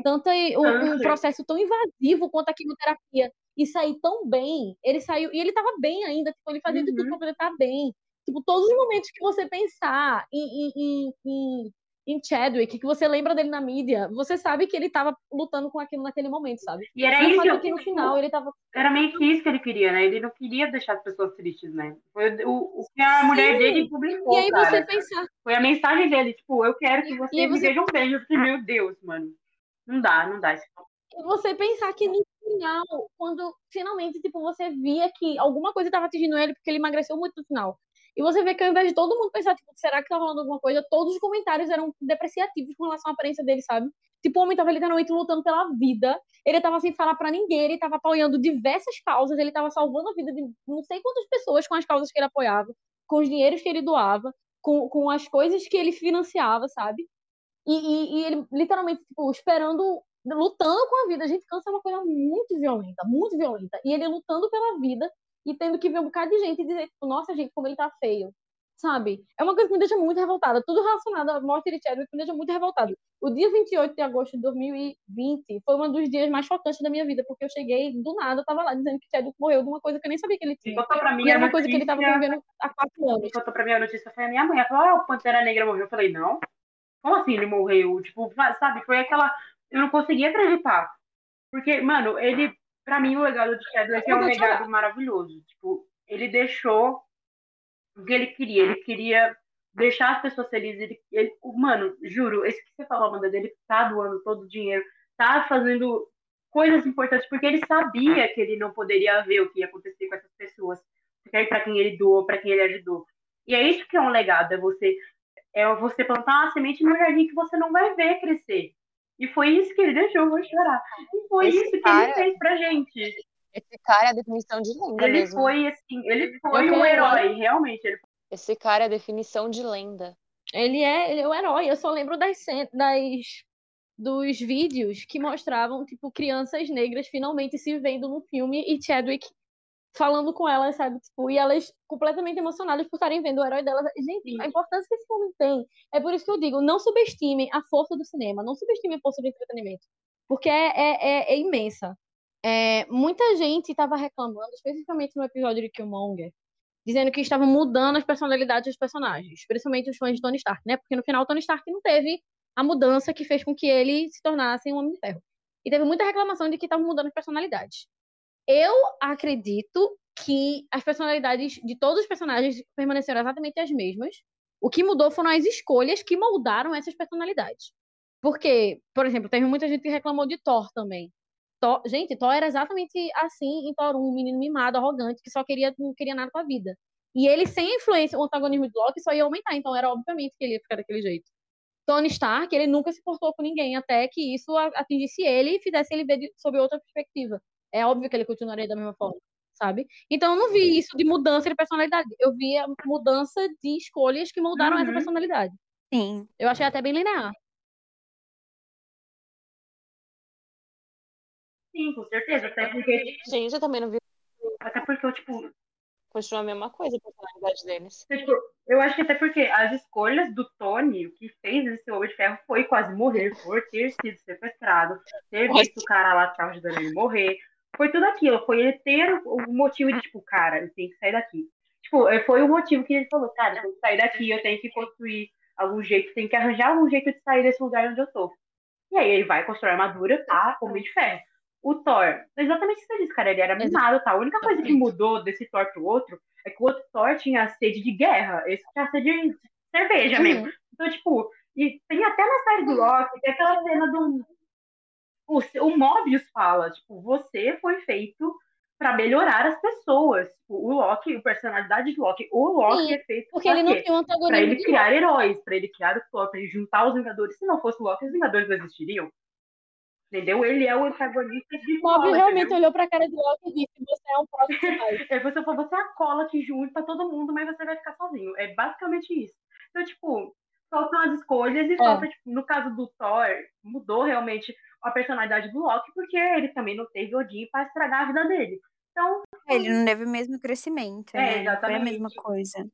Tanta, um, um processo tão invasivo quanto a quimioterapia e sair tão bem. Ele saiu, e ele tava bem ainda, tipo, ele fazia uhum. de tudo uhum. pra poder estar bem. Tipo, todos os momentos que você pensar em, em, em, em Chadwick, que você lembra dele na mídia, você sabe que ele tava lutando com aquilo naquele momento, sabe? E era isso que, que no final ele tava. Era meio que isso que ele queria, né? Ele não queria deixar as pessoas tristes, né? Foi o, o que a Sim. mulher dele publicou. E aí cara. você pensar. Foi a mensagem dele, tipo, eu quero que vocês você... me vejam bem. Eu fiquei, meu Deus, mano. Não dá, não dá. E você pensar que no final, quando finalmente, tipo, você via que alguma coisa estava atingindo ele, porque ele emagreceu muito no final. E você vê que ao invés de todo mundo pensar, tipo, será que tá rolando alguma coisa? Todos os comentários eram depreciativos com relação à aparência dele, sabe? Tipo, o homem tava literalmente lutando pela vida. Ele tava sem falar para ninguém, ele tava apoiando diversas causas, ele tava salvando a vida de não sei quantas pessoas com as causas que ele apoiava, com os dinheiros que ele doava, com, com as coisas que ele financiava, sabe? E, e, e ele literalmente, tipo, esperando, lutando com a vida. A gente cansa é uma coisa muito violenta, muito violenta. E ele lutando pela vida e tendo que ver um bocado de gente e dizer, tipo, nossa, gente, como ele tá feio. Sabe? É uma coisa que me deixa muito revoltada. Tudo relacionado à morte de Chadwick me deixa muito revoltada. O dia 28 de agosto de 2020 foi um dos dias mais chocantes da minha vida, porque eu cheguei do nada, eu tava lá dizendo que Chadwick morreu de uma coisa que eu nem sabia que ele tinha. Pra mim, e era uma coisa que ele tava convivendo há quatro anos. Contou pra mim a notícia foi a minha mãe. Ela falou, ah, o Pantera Negra morreu. Eu falei, não. Como assim ele morreu? Tipo, sabe? Foi aquela. Eu não conseguia acreditar. Porque, mano, ele para mim, o legado de Chadwick é um legado maravilhoso. Tipo, ele deixou o que ele queria. Ele queria deixar as pessoas felizes. Ele, ele, mano, juro, esse que você falou, Amanda, dele tá doando todo o dinheiro, tá fazendo coisas importantes, porque ele sabia que ele não poderia ver o que ia acontecer com essas pessoas, para quem ele doou, para quem ele ajudou. E é isso que é um legado, é você é você plantar uma semente no jardim que você não vai ver crescer. E foi isso que ele deixou, vou chorar. E foi esse isso cara, que ele fez pra gente. Esse cara é a definição de lenda ele mesmo. Foi assim, ele foi um herói, realmente. Ele... Esse cara é a definição de lenda. Ele é, ele é o herói. Eu só lembro das, das dos vídeos que mostravam tipo crianças negras finalmente se vendo no filme e Chadwick falando com elas, sabe? Tipo, e elas completamente emocionadas por estarem vendo o herói delas. Gente, Sim. a importância que esse filme tem. É por isso que eu digo, não subestimem a força do cinema, não subestimem a força do entretenimento. Porque é, é, é, é imensa. é, muita gente estava reclamando, especificamente no episódio de Killmonger, dizendo que estavam mudando as personalidades dos personagens, principalmente os fãs de Tony Stark, né? Porque no final Tony Stark não teve a mudança que fez com que ele se tornasse um Homem de Ferro. E teve muita reclamação de que estavam mudando as personalidades. Eu acredito que as personalidades de todos os personagens permaneceram exatamente as mesmas. O que mudou foram as escolhas que moldaram essas personalidades. Porque, por exemplo, teve muita gente que reclamou de Thor também. Thor, gente, Thor era exatamente assim em Thor 1, um menino mimado, arrogante, que só queria, não queria nada com a vida. E ele, sem influência, o antagonismo de Loki só ia aumentar, então era obviamente que ele ia ficar daquele jeito. Tony Stark, ele nunca se portou com ninguém, até que isso atingisse ele e fizesse ele ver de, sob outra perspectiva. É óbvio que ele continuaria da mesma forma, sabe? Então eu não vi isso de mudança de personalidade. Eu vi a mudança de escolhas que moldaram uhum. essa personalidade. Sim. Eu achei até bem linear. Sim, com certeza. Até porque. Gente, eu também não vi. Até porque eu, tipo. Continua a mesma coisa a personalidade deles. Tipo, eu acho que até porque as escolhas do Tony, o que fez ele ser Homem de Ferro foi quase morrer por ter sido sequestrado, ter visto o cara lá atrás ajudando ele morrer. Foi tudo aquilo. Foi ele ter o motivo de, tipo, cara, eu tenho que sair daqui. Tipo, é, foi o motivo que ele falou, cara, eu tenho que sair daqui, eu tenho que construir algum jeito, tenho que arranjar algum jeito de sair desse lugar onde eu tô. E aí ele vai construir armadura, tá? Homem de ferro. O Thor, exatamente o que você disse, cara. Ele era mimado, tá? A única coisa que mudou desse Thor pro outro é que o outro Thor tinha sede de guerra. Esse tinha sede de cerveja uhum. mesmo. Então, tipo, e tem até na série do Loki, tem aquela cena do. O, o Mobius fala, tipo, você foi feito para melhorar as pessoas. Tipo, o Loki, a personalidade do Loki, o Loki Sim, é feito porque ele não tinha um antagonismo. Pra ele criar heróis, pra ele criar o Thor, pra ele juntar os Vingadores. Se não fosse o Loki, os Vingadores não existiriam. Entendeu? Ele é o antagonista de Mob realmente entendeu? olhou pra cara de Loki e disse: Você é um próximo é, você falou, você é a cola que junta todo mundo, mas você vai ficar sozinho. É basicamente isso. Então, tipo, faltam as escolhas e é. falta, tipo, no caso do Thor, mudou realmente a personalidade do Loki, porque ele também não teve Odin para estragar a vida dele. Então. É, ele não teve o mesmo crescimento. É, né? exatamente. Foi a mesma coisa.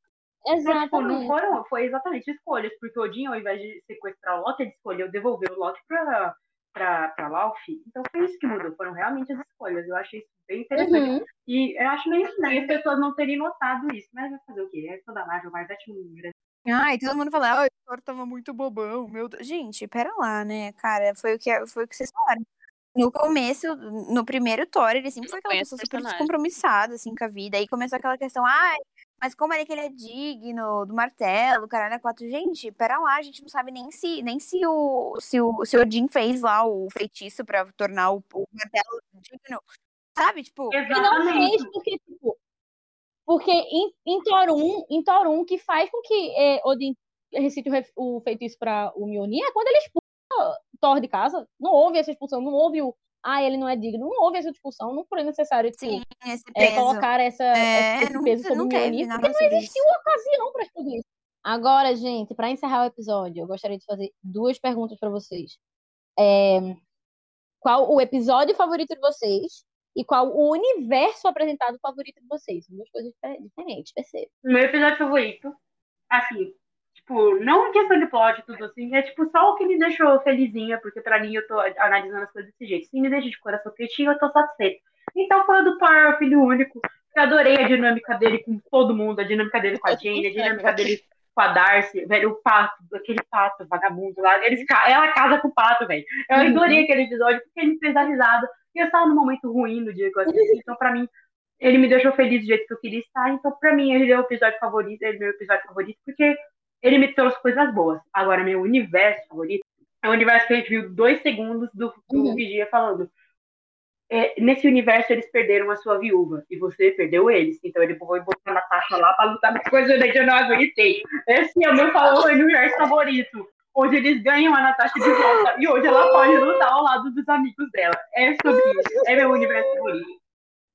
Exatamente. Então, não foram, foi exatamente escolhas, porque Odin, ao invés de sequestrar o Loki, ele escolheu devolver o Loki pra para Lauf. Então foi isso que mudou, foram realmente as escolhas. Eu achei isso bem interessante. Uhum. E eu acho meio estranho as pessoas não terem notado isso, mas vai fazer o quê? É toda Marvel, mas é tipo Ai, todo mundo fala, ah, o Thor tava muito bobão, meu Deus. Gente, pera lá, né, cara, foi o que, foi o que vocês falaram. No começo, no primeiro Thor, ele sempre foi aquela pessoa super descompromissada, assim, com a vida. Aí começou aquela questão, ai, mas como é que ele é digno do martelo, caralho, é quatro. Gente, pera lá, a gente não sabe nem se, nem se o, se o, se o Odin fez lá o feitiço pra tornar o, o martelo digno. Sabe, tipo. Ele não fez porque, tipo. Porque em, em Thor 1, em Thor 1, que faz com que é, Odin recite o, o feitiço pra o Mjolnir é quando ele expulsa Thor de casa. Não houve essa expulsão, não houve o ah, ele não é digno. Não houve essa discussão, não foi necessário tipo, Sim, é, colocar essa, é, esse peso sobre o Mjolnir, porque não existiu disso. ocasião para tudo isso. Agora, gente, para encerrar o episódio, eu gostaria de fazer duas perguntas para vocês. É, qual o episódio favorito de vocês e qual o universo apresentado favorito de vocês? Duas coisas diferentes, percebe? Meu episódio favorito, assim, Tipo, não em questão de plot tudo assim, é tipo só o que me deixou felizinha, porque pra mim eu tô analisando as coisas desse jeito. Se me deixa de coração quentinho, eu tô satisfeita. Então foi o do Thor, filho único. Eu adorei a dinâmica dele com todo mundo, a dinâmica dele com a Jane, a dinâmica dele com a Darcy, velho, o pato, aquele pato vagabundo lá. Eles, ela casa com o pato, velho. Eu uhum. adorei aquele episódio porque ele me fez dar risada. E eu estava num momento ruim no dia que eu assisti, então pra mim ele me deixou feliz do jeito que eu queria estar. Então, pra mim, ele é o episódio favorito, ele é o meu episódio favorito, porque ele me trouxe coisas boas. Agora, meu universo favorito é o universo que a gente viu dois segundos do, do uhum. Vigia falando. É, nesse universo, eles perderam a sua viúva e você perdeu eles. Então, ele foi botar a Natasha lá pra lutar com coisa que eu não aguentei. Esse é o meu universo favorito. Onde eles ganham a Natasha de volta e hoje ela pode lutar ao lado dos amigos dela. É sobre isso. É meu universo favorito.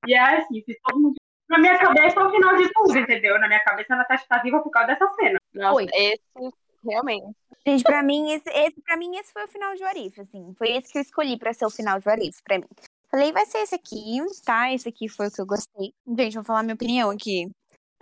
E é assim, se todo mundo na minha cabeça é o final de tudo, entendeu? Na minha cabeça a Natasha tá viva por causa dessa cena. Nossa, Oi. esse realmente. Gente, pra mim, esse, esse, pra mim, esse foi o final de Warif, assim. Foi esse que eu escolhi pra ser o final de Warif, pra mim. Falei, vai ser esse aqui, tá? Esse aqui foi o que eu gostei. Gente, vou falar minha opinião aqui.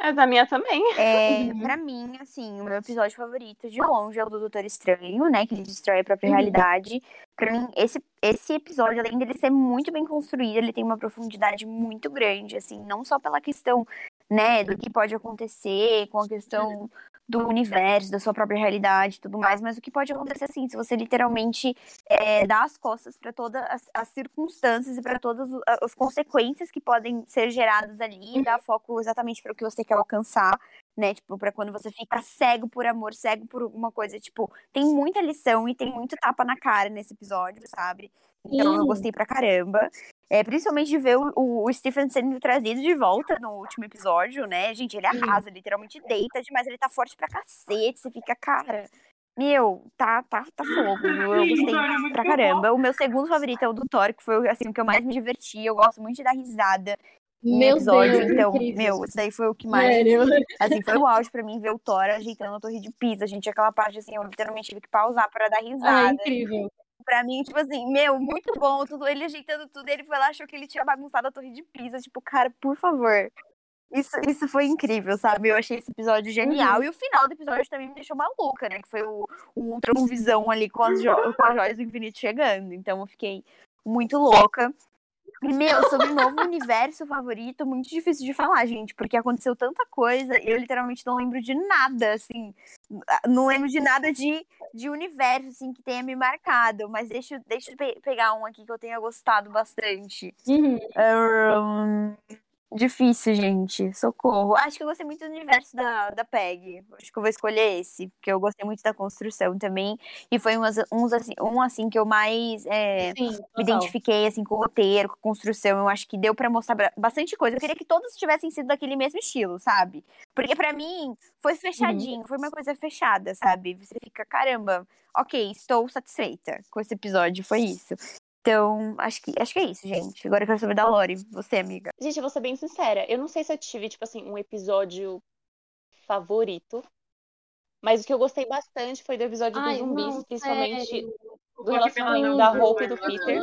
É da minha também. É, pra mim, assim, o meu episódio favorito de longe é o do Doutor Estranho, né? Que ele destrói a própria Uhum. realidade. Pra mim, esse, esse episódio, além dele ser muito bem construído, ele tem uma profundidade muito grande, assim, não só pela questão, né, do que pode acontecer, com a questão do universo, da sua própria realidade e tudo mais, mas o que pode acontecer, assim, se você literalmente é, dá as costas pra todas as, as circunstâncias e pra todas as consequências que podem ser geradas ali, dar foco exatamente para o que você quer alcançar né? Tipo, pra quando você fica cego por amor, cego por alguma coisa. Tipo, tem muita lição e tem muito tapa na cara nesse episódio, sabe? Então eu Sim. gostei pra caramba. É, principalmente de ver o, o- Stephen sendo trazido de volta no último episódio, né? Gente, ele arrasa, literalmente deita demais, ele tá forte pra cacete. Você fica, cara. Meu, tá, tá, tá fogo. viu? Eu gostei pra caramba. O meu segundo favorito é o do Thor, que foi assim, o que eu mais me diverti. Eu gosto muito de dar risada Meu episódio. Deus, então, incrível. meu, isso daí foi o que mais. Sério. Assim, foi o auge pra mim ver o Thor ajeitando a torre de Pisa. Gente, aquela parte assim, eu literalmente tive que pausar pra dar Ah, risada. incrível. Pra mim, tipo assim, meu, muito bom. Tudo, ele ajeitando tudo. Ele foi lá, achou que ele tinha bagunçado a torre de Pisa. Tipo, cara, por favor. Isso, isso foi incrível, sabe? Eu achei esse episódio genial. E o final do episódio também me deixou maluca, né? Que foi o, o Ultron Visão ali com as, jo com as joias do infinito chegando. Então eu fiquei muito louca. Meu, sobre o novo universo favorito, muito difícil de falar, gente, porque aconteceu tanta coisa, eu literalmente não lembro de nada, assim, não lembro de nada de, de universo, assim, que tenha me marcado, mas deixa, eu- deixa eu pe- pegar um aqui que eu tenha gostado bastante. Uhum. Ahn, difícil, gente, socorro. Acho que eu gostei muito do universo da, da PEG, acho que eu vou escolher esse, porque eu gostei muito da construção também, e foi umas, uns, assim, um, assim, que eu mais... é, Sim, me identifiquei assim com o roteiro, com a construção. Eu acho que deu pra mostrar ba- bastante coisa. Eu queria que todos tivessem sido daquele mesmo estilo, sabe? Porque pra mim foi fechadinho, foi uma coisa fechada, sabe? Você fica, caramba, ok, estou satisfeita com esse episódio, foi isso. Então, acho que, acho que é isso, gente. Agora eu quero saber da Lori, você, amiga. Gente, eu vou ser bem sincera. Eu não sei se eu tive, tipo assim, um episódio favorito. Mas o que eu gostei bastante foi do episódio Ai, dos zumbis, não, principalmente sério. do relacionamento da Hope e do Peter.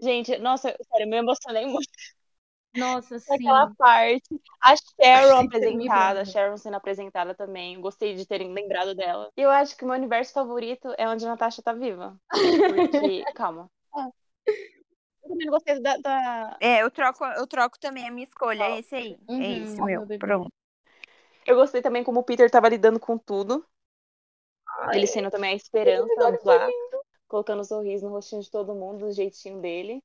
Gente, nossa, sério, eu me emocionei muito Nossa, sim. aquela parte. A Sharon apresentada, a. Sharon sendo apresentada também. Gostei de terem lembrado dela. E eu acho que o meu universo favorito é onde a Natasha tá viva. Porque, calma. Eu também não gostei da, da- É, eu troco, eu troco também a minha escolha, é esse aí. Uhum, é esse, meu. Pronto. Eu gostei também como o Peter tava lidando com tudo. Ele sendo também a esperança lá. Colocando um sorriso no rostinho de todo mundo, do jeitinho dele.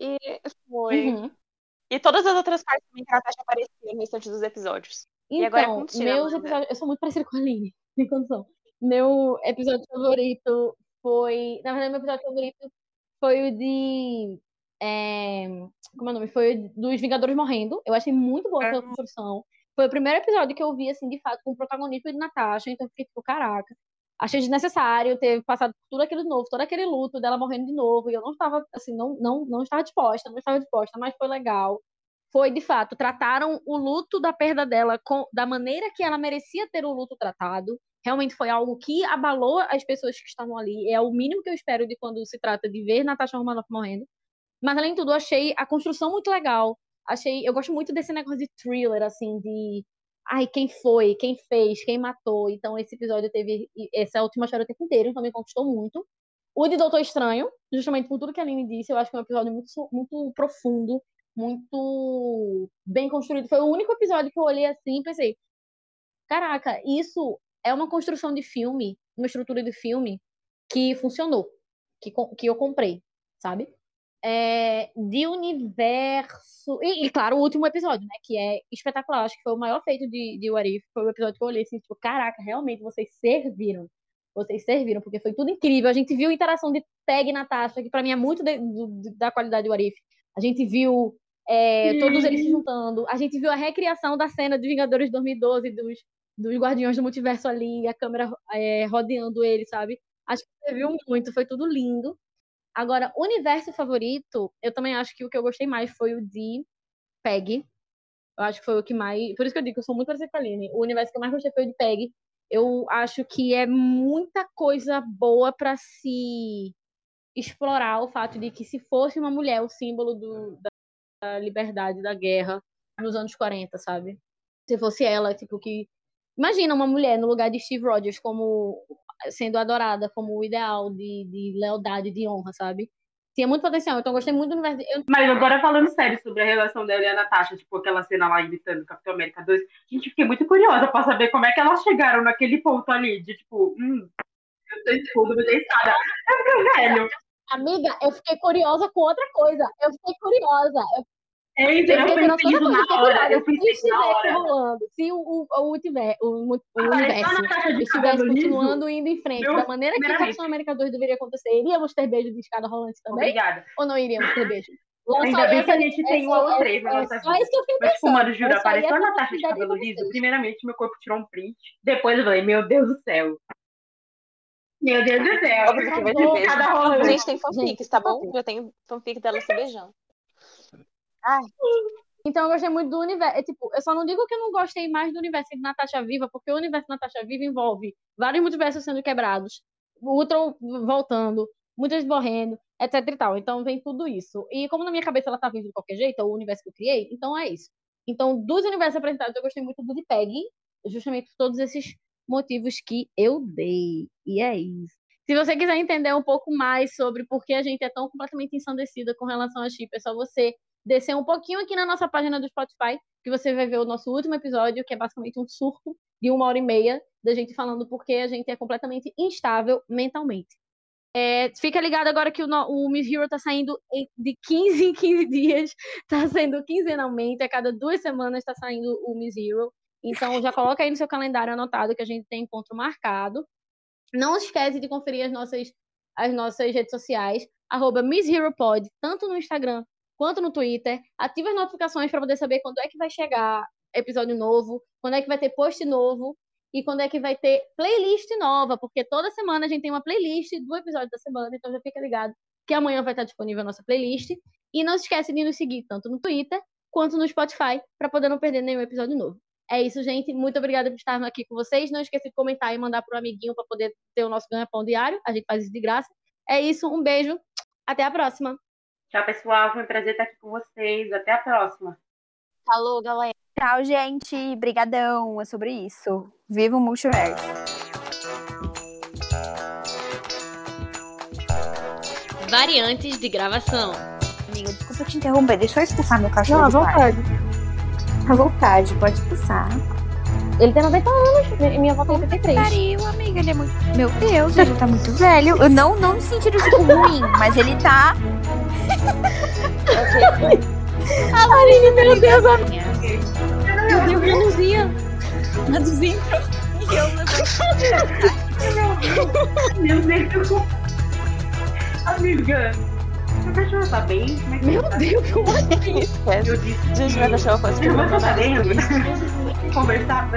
E foi. Uhum. E todas as outras partes também que a Natasha aparecia no restante dos episódios. E agora é Então, contigo, meus Amanda. episódios. Eu sou muito parecida com a Aline, sem condição. Meu episódio favorito foi. Na verdade, meu episódio favorito foi o de. é, Como é o nome? Foi o dos Vingadores morrendo. Eu achei muito boa aquela construção. Foi o primeiro episódio que eu vi, assim, de fato, com o protagonismo de Natasha. Então eu fiquei tipo, caraca. Achei desnecessário ter passado por tudo aquilo de novo, todo aquele luto dela morrendo de novo. E eu não estava, assim, não, não, não estava disposta, não estava disposta, mas foi legal foi de fato, trataram o luto da perda dela com, da maneira que ela merecia ter o luto tratado. Realmente foi algo que abalou as pessoas que estavam ali. É o mínimo que eu espero de quando se trata de ver Natasha Romanoff morrendo. Mas além de tudo, achei a construção muito legal. Achei, eu gosto muito desse negócio de thriller assim, de ai, quem foi, quem fez, quem matou. Então esse episódio teve essa última história o tempo inteiro, então me conquistou muito. O de Doutor Estranho, justamente por tudo que a Aline disse, eu acho que é um episódio muito, muito profundo, muito bem construído. Foi o único episódio que eu olhei assim e pensei: caraca, isso é uma construção de filme, uma estrutura de filme que funcionou, que, que eu comprei, sabe? É, de universo. E, e, claro, o último episódio, né? Que é espetacular. Acho que foi o maior feito de, de What If. Foi o episódio que eu olhei assim, tipo, caraca, realmente vocês serviram. Vocês serviram, porque foi tudo incrível. A gente viu a interação de Peg e Natasha, que pra mim é muito de- do- da qualidade de What If. A gente viu é, todos eles se juntando. A gente viu a recriação da cena de Vingadores 2012, dos, dos Guardiões do Multiverso ali, a câmera é, rodeando ele, sabe? Acho que você viu muito, foi tudo lindo. Agora, universo favorito, eu também acho que o que eu gostei mais foi o de Peg. Eu acho que foi o que mais. Por isso que eu digo que eu sou muito parecida com a Aline. O universo que eu mais gostei foi o de Peg. Eu acho que é muita coisa boa pra se explorar o fato de que se fosse uma mulher o símbolo do, da, liberdade da guerra nos anos 40, sabe? Se fosse ela, tipo, que. Imagina uma mulher no lugar de Steve Rogers como sendo adorada como o ideal de, de lealdade, de honra, sabe? Tinha muito potencial, então eu gostei muito do universo. Eu... Mas agora falando sério sobre a relação dela e a Natasha, tipo, aquela cena lá imitando Capitão América 2, gente, fiquei muito curiosa pra saber como é que elas chegaram naquele ponto ali, de tipo, hum, eu tô escudo, me escada. É, velho. Amiga, eu fiquei curiosa com outra coisa. Eu fiquei curiosa. Eu eu, eu na hora. Eu na hora. Rolando, se o, o, o, universo, o, o universo estivesse continuando indo em frente da maneira que o Capitão América 2 deveria acontecer, iríamos ter beijo de escada rolante também? Obrigada. Ou não iríamos ter beijo? Ainda bem que a gente tem uma ou três na nossa vida. Isso que eu fiquei Mas, juro, aí é apareceu a a Natasha de cabelo liso. Primeiramente, meu corpo tirou um print. Depois eu falei, meu Deus do céu. Meu Deus do céu. Cada rolante. Gente, tem fanfics, tá bom? Já tem fanfic dela se beijando. Ai, Então eu gostei muito do universo. É, tipo, eu só não digo que eu não gostei mais do universo de Natasha Viva, porque o universo de Natasha Viva envolve vários multiversos sendo quebrados, o Ultron voltando, muitas morrendo, etc e tal. Então vem tudo isso. E como na minha cabeça ela tá viva de qualquer jeito, o universo que eu criei, então é isso. Então, dos universos apresentados, eu gostei muito do de Peggy, justamente por todos esses motivos que eu dei. E é isso. Se você quiser entender um pouco mais sobre por que a gente é tão completamente ensandecida com relação a chip, é só você descer um pouquinho aqui na nossa página do Spotify, que você vai ver o nosso último episódio, que é basicamente um surto de uma hora e meia da gente falando porque a gente é completamente instável mentalmente. É, fica ligado agora que o, o Miss Hero tá saindo de 15 em 15 dias, tá saindo quinzenalmente, a cada duas semanas tá saindo o Miss Hero. Então já coloca aí no seu calendário anotado que a gente tem encontro marcado. Não esquece de conferir as nossas, as nossas redes sociais, arroba Miss Hero Pod, tanto no Instagram quanto no Twitter. Ative as notificações para poder saber quando é que vai chegar episódio novo, quando é que vai ter post novo e quando é que vai ter playlist nova, porque toda semana a gente tem uma playlist do episódio da semana, então já fica ligado que amanhã vai estar disponível a nossa playlist. E não se esquece de nos seguir tanto no Twitter quanto no Spotify para poder não perder nenhum episódio novo. É isso, gente. Muito obrigada por estarmos aqui com vocês. Não esqueça de comentar e mandar para o amiguinho para poder ter o nosso ganha-pão diário. A gente faz isso de graça. É isso, um beijo. Até a próxima. Tchau, pessoal. Foi um prazer estar aqui com vocês. Até a próxima. falou, galera. Tchau, gente. Brigadão. É sobre isso. Viva o multiverso. Variantes de gravação. Amiga, desculpa te interromper. Deixa eu expulsar meu cachorro. Não, à vontade. À vontade, pode expulsar. Ele tem 90 anos, e minha avó tem 83. Pariu, amiga, ele é muito. Meu Deus, ele tá muito velho. Eu não, não no sentido tipo ruim, mas ele tá. Aline, meu Deus, Meu Deus, Luzia. A Luzia entrou. Meu Deus. Amiga. Seu cachorro tá bem? Como é que Meu tá? Deus, como? Esquece. Eu disse Gente, vai deixar eu fazer que eu vou tá bem. Conversar,